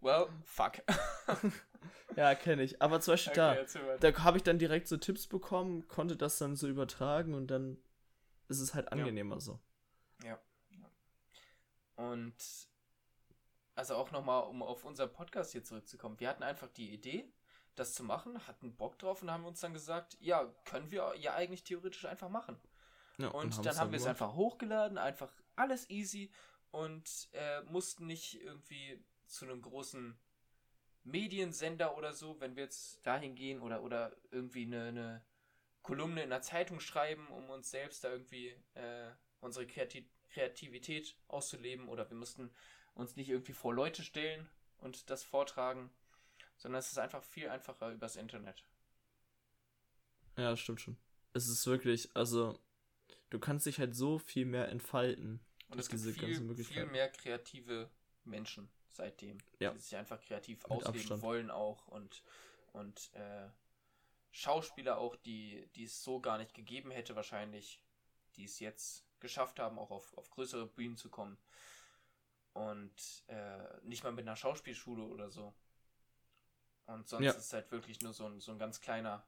Well, fuck.
ja, kenne ich. Aber zum Beispiel okay, da, da habe ich dann direkt so Tipps bekommen, konnte das dann so übertragen und dann ist es halt angenehmer ja. so.
Und also auch nochmal, um auf unseren Podcast hier zurückzukommen. Wir hatten einfach die Idee, das zu machen, hatten Bock drauf und haben uns dann gesagt, ja, können wir ja eigentlich theoretisch einfach machen. Ja, und, und dann haben wir es einfach hochgeladen, einfach alles easy und äh, mussten nicht irgendwie zu einem großen Mediensender oder so, wenn wir jetzt dahin gehen oder, oder irgendwie eine, eine Kolumne in der Zeitung schreiben, um uns selbst da irgendwie äh, unsere Kreativ Kreativität auszuleben oder wir mussten uns nicht irgendwie vor Leute stellen und das vortragen, sondern es ist einfach viel einfacher übers Internet.
Ja, das stimmt schon. Es ist wirklich, also du kannst dich halt so viel mehr entfalten.
Und es gibt viel, viel mehr kreative Menschen seitdem, ja. die sich einfach kreativ Mit ausleben Abstand. wollen auch und, und äh, Schauspieler auch, die, die es so gar nicht gegeben hätte wahrscheinlich, die es jetzt geschafft haben, auch auf, auf größere Bühnen zu kommen. Und äh, nicht mal mit einer Schauspielschule oder so. Und sonst ja. ist es halt wirklich nur so ein, so ein ganz kleiner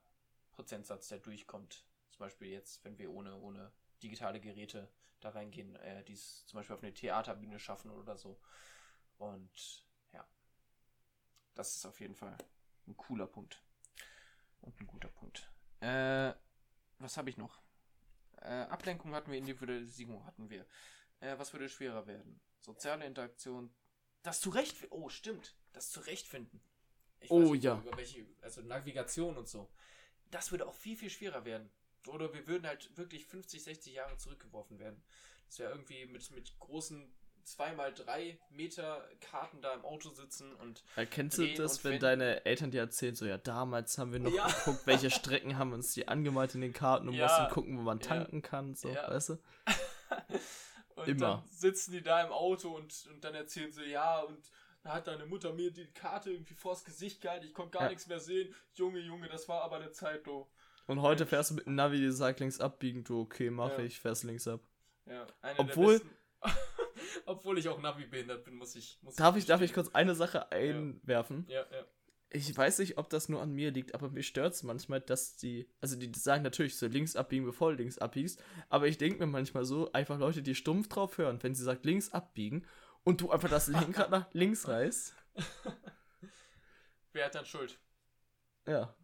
Prozentsatz, der durchkommt. Zum Beispiel jetzt, wenn wir ohne, ohne digitale Geräte da reingehen, äh, die es zum Beispiel auf eine Theaterbühne schaffen oder so. Und ja, das ist auf jeden Fall ein cooler Punkt. Und ein guter Punkt. Äh, was habe ich noch? Äh, Ablenkung hatten wir, Individualisierung hatten wir. Äh, was würde schwerer werden? Soziale Interaktion. Das Zurecht. Oh, stimmt. Das Zurechtfinden. Ich oh nicht, ja. Über welche, also Navigation und so. Das würde auch viel, viel schwerer werden. Oder wir würden halt wirklich 50, 60 Jahre zurückgeworfen werden. Das wäre irgendwie mit, mit großen 2x3 Meter Karten da im Auto sitzen und.
Erkennst du das, wenn, wenn, deine Eltern dir erzählen, so ja, damals haben wir noch ja. geguckt, welche Strecken haben uns die angemalt in den Karten und ja. mussten gucken, wo man tanken ja. kann, so, weißt du?
Und Immer. dann sitzen die da im Auto und, und dann erzählen sie, ja, und da hat deine Mutter mir die Karte irgendwie vors Gesicht gehalten, ich konnte gar nichts mehr sehen. Junge, Junge, das war aber eine Zeit, du.
Und heute fährst du mit dem Navi, die sagt links abbiegen, du, okay, mach ja. ich, fährst links ab.
Ja,
obwohl,
obwohl ich auch Navi behindert bin, muss ich. Muss
darf, ich, darf ich kurz eine Sache einwerfen?
Ja, ja.
Ich weiß nicht, ob das nur an mir liegt, aber mir stört es manchmal, dass die, also die sagen natürlich so links abbiegen, bevor du links abbiegst, aber ich denke mir manchmal so, einfach Leute, die stumpf drauf hören, wenn sie sagt links abbiegen und du einfach das Lenkrad nach links reißt.
Wer hat dann Schuld?
Ja.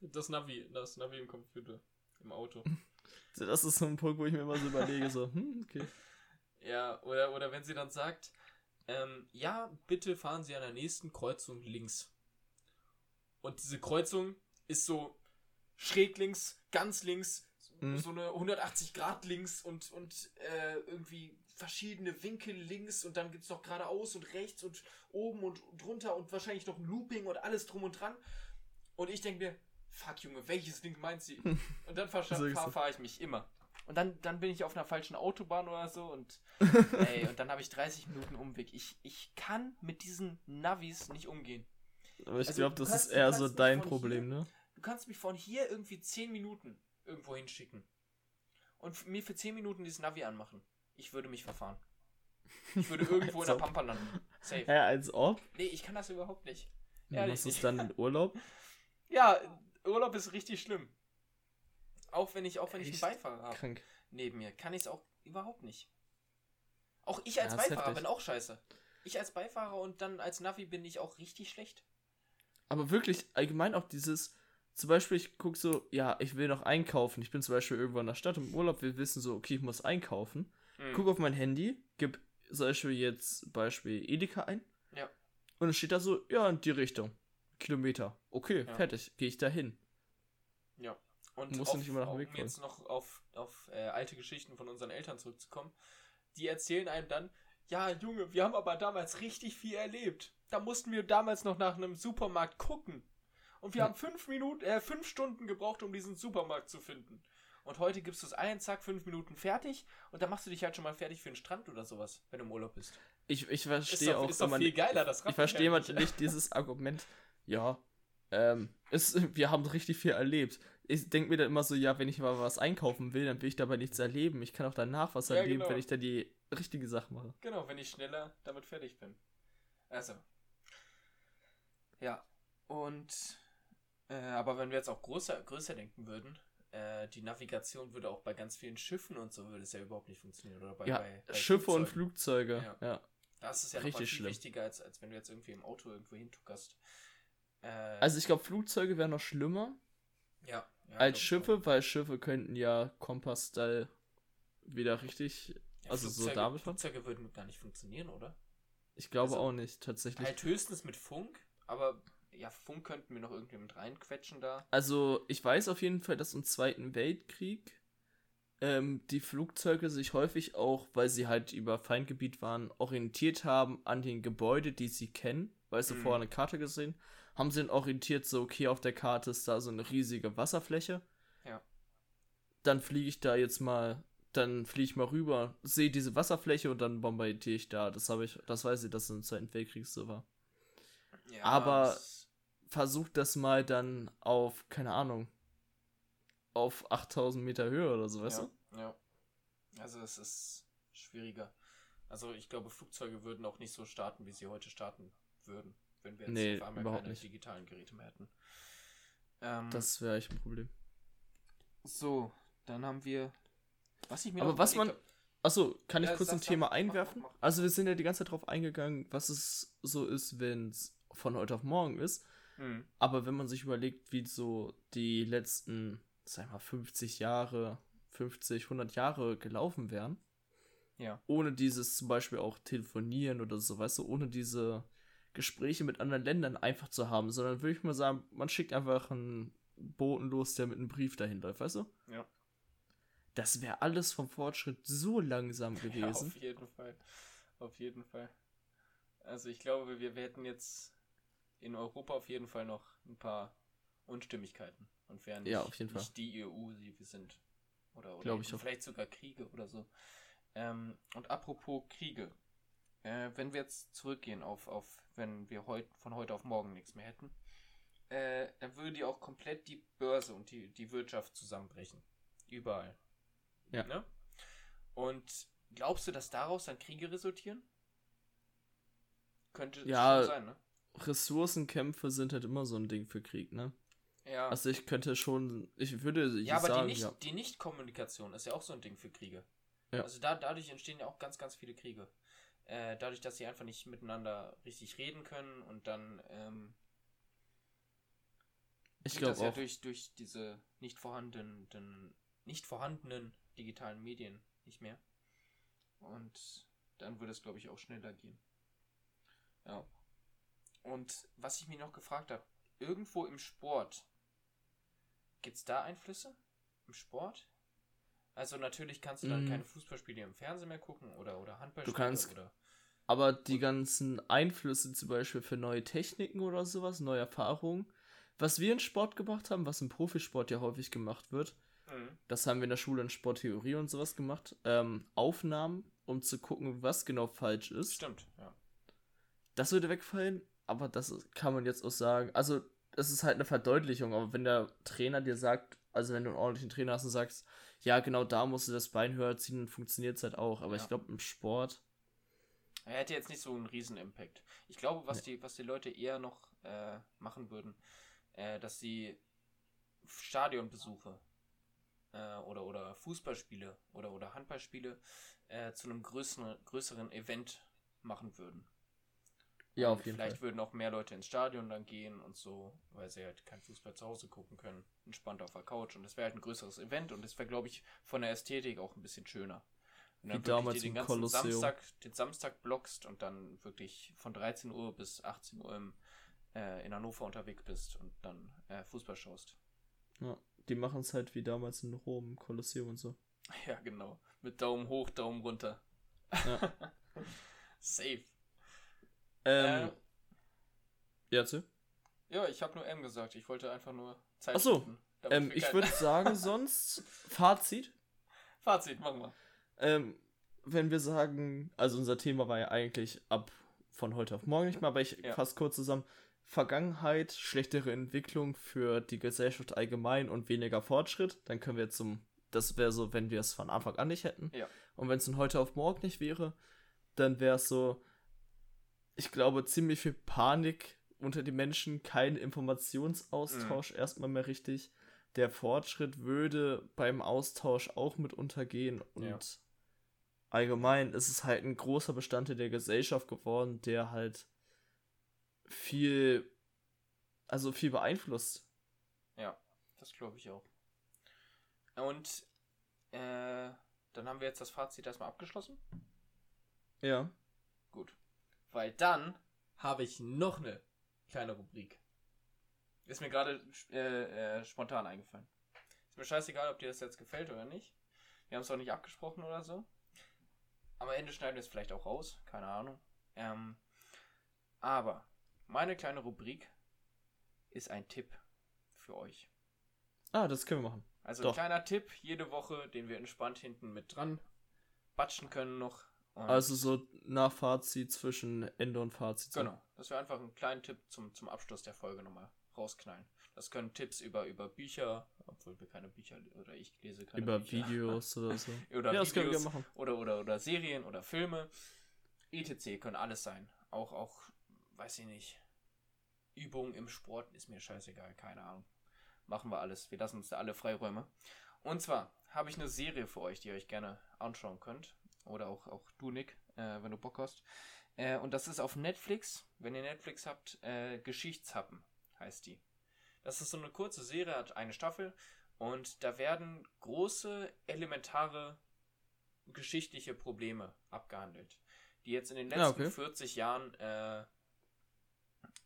Das Navi, das Navi im Computer, im Auto.
Das ist so ein Punkt, wo ich mir immer so überlege, so, hm, okay.
Ja, oder, oder wenn sie dann sagt, ähm, ja, bitte fahren Sie an der nächsten Kreuzung links. Und diese Kreuzung ist so schräg links, ganz links, mhm. so eine 180 Grad links und, und äh, irgendwie verschiedene Winkel links und dann gibt es noch geradeaus und rechts und oben und drunter und wahrscheinlich noch ein Looping und alles drum und dran. Und ich denke mir, fuck Junge, welches Link meint sie? Und dann fahre fahr, fahr ich mich immer. Und dann, dann bin ich auf einer falschen Autobahn oder so und ey, und dann habe ich 30 Minuten Umweg. Ich, ich kann mit diesen Navis nicht umgehen.
Aber ich also, glaube, das kannst, ist eher so dein Problem, hier, ne?
Du kannst mich von hier irgendwie 10 Minuten irgendwo hinschicken. Und mir für 10 Minuten dieses Navi anmachen. Ich würde mich verfahren. Ich würde irgendwo in der Pampa landen.
Safe. Ja, als ob?
Nee, ich kann das überhaupt nicht.
Was ist dann in Urlaub?
ja, Urlaub ist richtig schlimm. Auch wenn ich, auch wenn ich einen Beifahrer habe neben mir, kann ich es auch überhaupt nicht. Auch ich als ja, Beifahrer bin auch scheiße. Ich als Beifahrer und dann als Navi bin ich auch richtig schlecht.
Aber wirklich, allgemein auch dieses, zum Beispiel, ich gucke so, ja, ich will noch einkaufen. Ich bin zum Beispiel irgendwo in der Stadt im Urlaub, wir wissen so, okay, ich muss einkaufen. Mhm. Guck auf mein Handy, gib zum Beispiel jetzt Beispiel Edeka ein.
Ja.
Und dann steht da so, ja, in die Richtung. Kilometer. Okay, ja. fertig. Gehe ich da hin.
Ja. Und musst auf, nicht immer nach dem Weg um jetzt noch auf, auf äh, alte Geschichten von unseren Eltern zurückzukommen. Die erzählen einem dann, ja, Junge, wir haben aber damals richtig viel erlebt da mussten wir damals noch nach einem Supermarkt gucken. Und wir ja. haben fünf Minuten, äh, fünf Stunden gebraucht, um diesen Supermarkt zu finden. Und heute gibst du es einen, zack, fünf Minuten fertig und dann machst du dich halt schon mal fertig für den Strand oder sowas, wenn du im Urlaub bist.
Ich, ich verstehe auch.
Ist doch viel geiler, das
Ich verstehe natürlich dieses Argument, ja, ähm, ist, wir haben richtig viel erlebt. Ich denke mir dann immer so, ja, wenn ich mal was einkaufen will, dann will ich dabei nichts erleben. Ich kann auch danach was erleben, genau. wenn ich dann die richtige Sache mache.
Genau, wenn ich schneller damit fertig bin. Also, ja. Und äh, aber wenn wir jetzt auch größer, größer denken würden, äh, die Navigation würde auch bei ganz vielen Schiffen und so würde es ja überhaupt nicht funktionieren. Oder bei,
ja,
bei, bei
Schiffe und Flugzeuge. Ja. ja.
Das ist ja
Richtig
viel
schlimm.
wichtiger, als, als wenn du jetzt irgendwie im Auto irgendwo hintuckerst. Äh,
Also ich glaube, Flugzeuge wären noch schlimmer
ja, ja,
als Schiffe, weil Schiffe könnten ja Kompass-Style wieder richtig.
Ja,
also so
Flugzeuge,
damit fahren?
Flugzeuge würden gar nicht funktionieren, oder?
Ich glaube
Also,
auch nicht, tatsächlich.
Halt höchstens mit Funk, aber ja, Funk könnten wir noch irgendwie mit reinquetschen da.
Also, ich weiß auf jeden Fall, dass im Zweiten Weltkrieg ähm, die Flugzeuge sich häufig auch, weil sie halt über Feindgebiet waren, orientiert haben an den Gebäuden, die sie kennen. Weil sie
Mhm.
vorher eine Karte gesehen haben, sie dann orientiert, so, okay, auf der Karte ist da so eine riesige Wasserfläche.
Ja.
Dann fliege ich da jetzt mal, dann fliege ich mal rüber, sehe diese Wasserfläche und dann bombardiere ich da. Das habe ich, das weiß ich, dass es im Zweiten Weltkrieg so war.
Ja,
Aber- versucht das mal dann auf, keine Ahnung, auf 8000 Meter Höhe oder so, weißt
ja,
du?
Ja. Also es ist schwieriger. Also ich glaube, Flugzeuge würden auch nicht so starten, wie sie heute starten würden, wenn wir jetzt
Nee,
auf einmal
überhaupt
keine
nicht.
digitalen Geräte mehr hätten. Ähm,
Das wäre echt ein Problem.
so, dann haben wir. Was ich mir
Aber was man- Achso, kann ich
Ja,
kurz
sag,
ein. Thema
Mach, mach,
einwerfen?
mach.
Also wir sind ja die ganze Zeit drauf eingegangen, was es so ist, wenn es von heute auf morgen ist.
hab- Hm,
Aber wenn man sich überlegt, wie so die letzten, sag mal, 50 Jahre, 50, 100 Jahre gelaufen wären,
Ja.
ohne dieses zum Beispiel auch telefonieren oder so, weißt du, ohne diese Gespräche mit anderen Ländern einfach zu haben, sondern würde ich mal sagen, man schickt einfach einen Boten los, der mit einem Brief dahin läuft, weißt du?
Ja.
Das wäre alles vom Fortschritt so langsam
Ja,
gewesen.
auf jeden Fall. Auf jeden Fall. Also ich glaube, wir, wir hätten jetzt in Europa auf jeden Fall noch ein paar Unstimmigkeiten und wären nicht,
Ja, Fall.
nicht die EU, die wir sind. Oder, oder eben
auch.
vielleicht sogar Kriege oder so. Ähm, und apropos Kriege. Äh, wenn wir jetzt zurückgehen auf, auf wenn wir heut, von heute auf morgen nichts mehr hätten, äh, dann würde ja auch komplett die Börse und die, die Wirtschaft zusammenbrechen. Überall.
Ja.
Ne? Und glaubst du, dass daraus dann Kriege resultieren? Könnte
Ja,
schon sein, ne?
Ressourcenkämpfe sind halt immer so ein Ding für Krieg, ne?
Ja,
Also ich könnte schon, ich würde
ja aber
sagen,
die, nicht,
ja.
die Nicht-Kommunikation ist ja auch so ein Ding für Kriege.
Ja.
Also da, dadurch entstehen ja auch ganz, ganz viele Kriege. Äh, dadurch, dass sie einfach nicht miteinander richtig reden können und dann ähm,
Ich glaube
das ja durch, durch diese nicht vorhandenen, nicht vorhandenen digitalen Medien nicht mehr. Und dann würde es, glaube ich, auch schneller gehen. Ja. Und was ich mich noch gefragt habe, irgendwo im Sport, gibt es da Einflüsse? Im Sport? Also natürlich kannst du dann
Mm.
keine Fußballspiele im Fernsehen mehr gucken oder, oder Handballspiele
kannst-
oder.
Aber die ganzen Einflüsse zum Beispiel für neue Techniken oder sowas, neue Erfahrungen, was wir in Sport gemacht haben, was im Profisport ja häufig gemacht wird,
Mhm.
das haben wir in der Schule in Sporttheorie und sowas gemacht, ähm, Aufnahmen, um zu gucken, was genau falsch ist.
Stimmt, ja.
Das würde wegfallen, aber das kann man jetzt auch sagen. Also, es ist halt eine Verdeutlichung, aber wenn der Trainer dir sagt, also wenn du einen ordentlichen Trainer hast und sagst, ja, genau da musst du das Bein höher ziehen, dann funktioniert es halt auch. Aber
Ja.
ich glaube, im Sport,
Er hätte jetzt nicht so einen riesen Impact. Ich glaube, was, die, was die Leute eher noch äh, machen würden, äh, dass sie Stadionbesuche äh, oder, oder Fußballspiele oder, oder Handballspiele äh, zu einem größeren, größeren Event machen würden.
Ja, auf jeden
Vielleicht
Fall.
würden auch mehr Leute ins Stadion dann gehen und so, weil sie halt kein Fußball zu Hause gucken können. Entspannt auf der Couch. Und das wäre halt ein größeres Event und das wäre, glaube ich, von der Ästhetik auch ein bisschen schöner. Und
Wie
dann
damals
den ganzen
Kolosseum.
Samstag, den Samstag blockst und dann wirklich von 13 Uhr bis 18 Uhr im, äh, in Hannover unterwegs bist und dann äh, Fußball schaust.
Ja, die machen es halt wie damals in Rom, im Kolosseum und so.
Ja, genau. Mit Daumen hoch, Daumen runter.
Ja.
Safe.
Ähm,
Äh,
ja, erzähl.
ja, ich habe nur M gesagt. Ich wollte einfach nur Zeit
Ach so,
schinden, damit
Ähm, ich würde sagen, sonst Fazit.
Fazit, machen wir.
Ähm, wenn wir sagen, also unser Thema war ja eigentlich ab von heute auf morgen nicht mehr, aber ich
Ja.
fasse kurz zusammen. Vergangenheit, schlechtere Entwicklung für die Gesellschaft allgemein und weniger Fortschritt. Dann können wir zum, das wäre so, wenn wir es von Anfang an nicht hätten.
Ja.
Und wenn es von heute auf morgen nicht wäre, dann wäre es so, ich glaube, ziemlich viel Panik unter den Menschen, kein Informationsaustausch erstmal mehr richtig. Der Fortschritt würde beim Austausch auch mit untergehen und
Ja.
allgemein ist es halt ein großer Bestandteil der Gesellschaft geworden, der halt viel, also viel beeinflusst.
Ja, das glaube ich auch. Und äh, dann haben wir jetzt das Fazit erstmal abgeschlossen.
Ja.
Gut. Weil dann habe ich noch eine kleine Rubrik. Ist mir gerade äh, äh, spontan eingefallen. Ist mir scheißegal, ob dir das jetzt gefällt oder nicht. Wir haben es auch nicht abgesprochen oder so. Am Ende schneiden wir es vielleicht auch raus. Keine Ahnung. Ähm, aber meine kleine Rubrik ist ein Tipp für euch.
Ah, das können wir machen.
Also
Doch.
ein kleiner Tipp jede Woche, den wir entspannt hinten mit dran batschen können noch.
Also so nach Fazit zwischen Ende und Fazit.
Genau, dass wir einfach einen kleinen Tipp zum, zum Abschluss der Folge nochmal rausknallen. Das können Tipps über, über Bücher, obwohl wir keine Bücher oder ich lese keine
Über
Bücher.
Videos oder so.
Oder
ja, das können wir
Videos
machen.
oder, oder, oder Serien oder Filme. ETC können alles sein. Auch, auch, weiß ich nicht. Übungen im Sport ist mir scheißegal, keine Ahnung. Machen wir alles. Wir lassen uns da alle Freiräume. Und zwar habe ich eine Serie für euch, die ihr euch gerne anschauen könnt. Oder auch, auch du, Nick, äh, wenn du Bock hast. Äh, und das ist auf Netflix. Wenn ihr Netflix habt, äh, Geschichtshappen heißt die. Das ist so eine kurze Serie, hat eine Staffel. Und da werden große, elementare geschichtliche Probleme abgehandelt, die jetzt in den letzten
Ja, okay.
40 Jahren äh,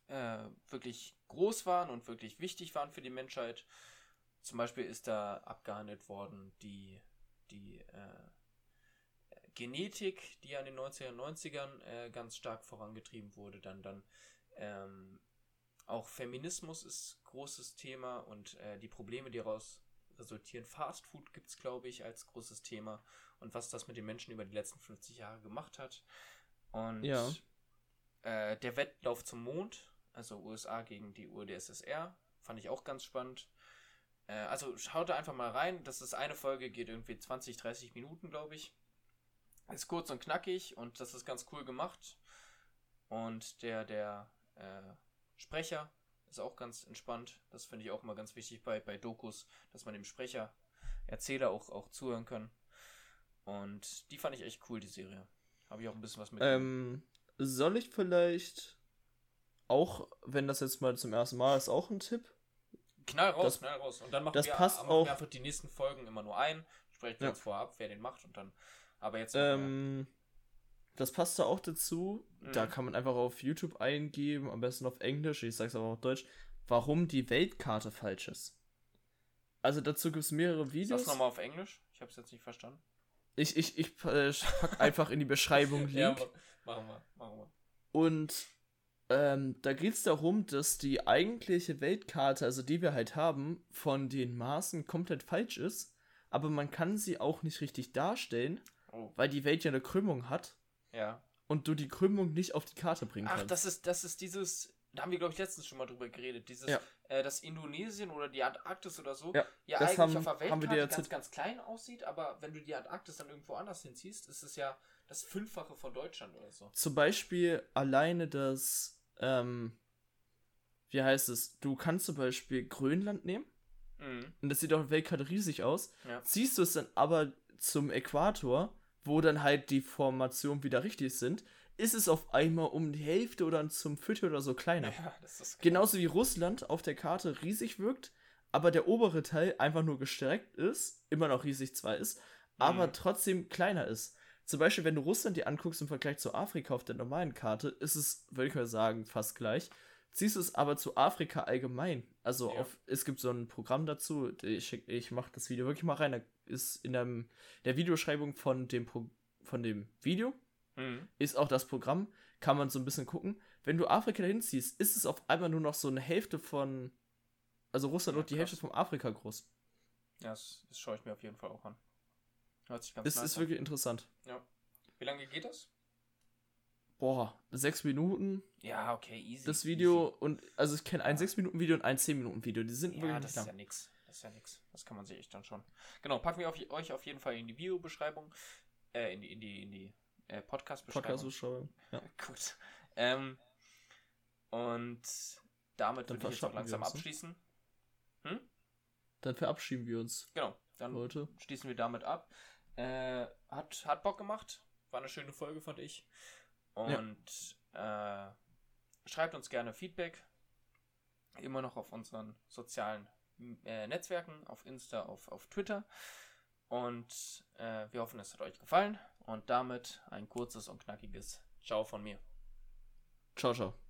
äh, wirklich groß waren und wirklich wichtig waren für die Menschheit. Zum Beispiel ist da abgehandelt worden die, die äh, Genetik, die an den 90er und 90ern äh, ganz stark vorangetrieben wurde. Dann, dann ähm, auch Feminismus ist großes Thema und äh, die Probleme, die daraus resultieren. Fast Food gibt es, glaube ich, als großes Thema und was das mit den Menschen über die letzten 50 Jahre gemacht hat. Und
Ja.
äh, der Wettlauf zum Mond, also USA gegen die UdSSR, fand ich auch ganz spannend. Äh, also schaut da einfach mal rein. Das ist eine Folge, geht irgendwie 20, 30 Minuten, glaube ich. Ist kurz und knackig und das ist ganz cool gemacht. Und der, der äh, Sprecher ist auch ganz entspannt. Das finde ich auch immer ganz wichtig bei, bei Dokus, dass man dem Sprecher, Erzähler auch, auch zuhören kann. Und die fand ich echt cool, die Serie. Habe ich auch ein bisschen was mit.
Ähm, soll ich vielleicht auch, wenn das jetzt mal zum ersten Mal ist, auch ein Tipp?
knall raus,
das-
knall raus. Und dann machen,
das
wir,
passt
machen
auch-
wir einfach die nächsten Folgen immer nur ein. Sprechen wir
Ja.
uns vorher ab, wer den macht und dann. Aber jetzt.
Ähm, das passt da auch dazu. Da
Mhm.
kann man einfach auf YouTube eingeben, am besten auf Englisch, ich sag's aber auf Deutsch, warum die Weltkarte falsch ist. Also dazu gibt es mehrere Videos.
Sag's nochmal auf Englisch. Ich habe es jetzt nicht verstanden.
Ich, ich, ich äh, pack einfach in die Beschreibung Link.
ma- machen wir, machen wir.
Und ähm, da geht es darum, dass die eigentliche Weltkarte, also die wir halt haben, von den Maßen komplett falsch ist. Aber man kann sie auch nicht richtig darstellen,
Oh,
weil die Welt ja eine Krümmung hat
ja.
und du die Krümmung nicht auf die Karte bringen
Ach,
kannst.
das ist, das ist dieses. Da haben wir, glaube ich, letztens schon mal drüber geredet. Dieses,
Ja.
äh, das Indonesien oder die Antarktis oder so,
Ja,
ja
das
eigentlich
haben-
auf der Weltkarte ganz, ganz klein aussieht, aber wenn du die Antarktis dann irgendwo anders hinziehst, ist es ja das Fünffache von Deutschland oder so.
Zum Beispiel alleine das, ähm, wie heißt es? Du kannst zum Beispiel Grönland nehmen
Mhm.
und das sieht auf der Weltkarte riesig aus.
Ja.
Ziehst du es dann aber zum Äquator, wo dann halt die Formationen wieder richtig sind, ist es auf einmal um die Hälfte oder zum Viertel oder so kleiner.
Ja,
Genauso wie Russland auf der Karte riesig wirkt, aber der obere Teil einfach nur gestreckt ist, immer noch riesig zwar ist, aber
Mhm.
trotzdem kleiner ist. Zum Beispiel, wenn du Russland dir anguckst im Vergleich zu Afrika auf der normalen Karte, ist es, würde ich mal sagen, fast gleich. Ziehst du es aber zu Afrika allgemein. Also
Ja.
auf, es gibt so ein Programm dazu, ich, ich mache das Video wirklich mal rein, da ist in dem, der Videoschreibung von dem, Pro, von dem Video
Mhm.
ist auch das Programm, kann man so ein bisschen gucken. Wenn du Afrika dahin ziehst, ist es auf einmal nur noch so eine Hälfte von, also Russland
Ja,
und die. Hälfte von Afrika groß.
Ja, das, das schaue ich mir auf jeden Fall auch an. Hört sich ganz
Es
nice
ist
an.
wirklich interessant.
Wie lange geht das?
Boah, sechs Minuten
Ja, okay, easy.
das Video
Easy.
und, also ich kenne ein
Ja.
6-Minuten-Video und ein 10-Minuten-Video. Die sind
Ja,
wirklich
das
nicht
ist
lang.
ja nix. Das ist ja nix. Das kann man sich echt dann schon. Genau, packen wir auf, euch auf jeden Fall in die Videobeschreibung. Äh, in die, in die, in die äh, Podcast-Beschreibung.
Podcast-Beschreibung. Ja.
Gut. Ähm, und damit
Dann
würde ich jetzt auch langsam
uns, ne?
abschließen.
Dann verabschieden wir uns
Genau, dann
heute.
schließen wir damit ab. Äh, hat, hat Bock gemacht. War eine schöne Folge, fand ich. Und ja. äh, schreibt uns gerne Feedback. Immer noch auf unseren sozialen äh, Netzwerken, auf Insta, auf, auf Twitter. Und äh, wir hoffen, es hat euch gefallen. Und damit ein kurzes und knackiges Ciao von mir.
Ciao, ciao.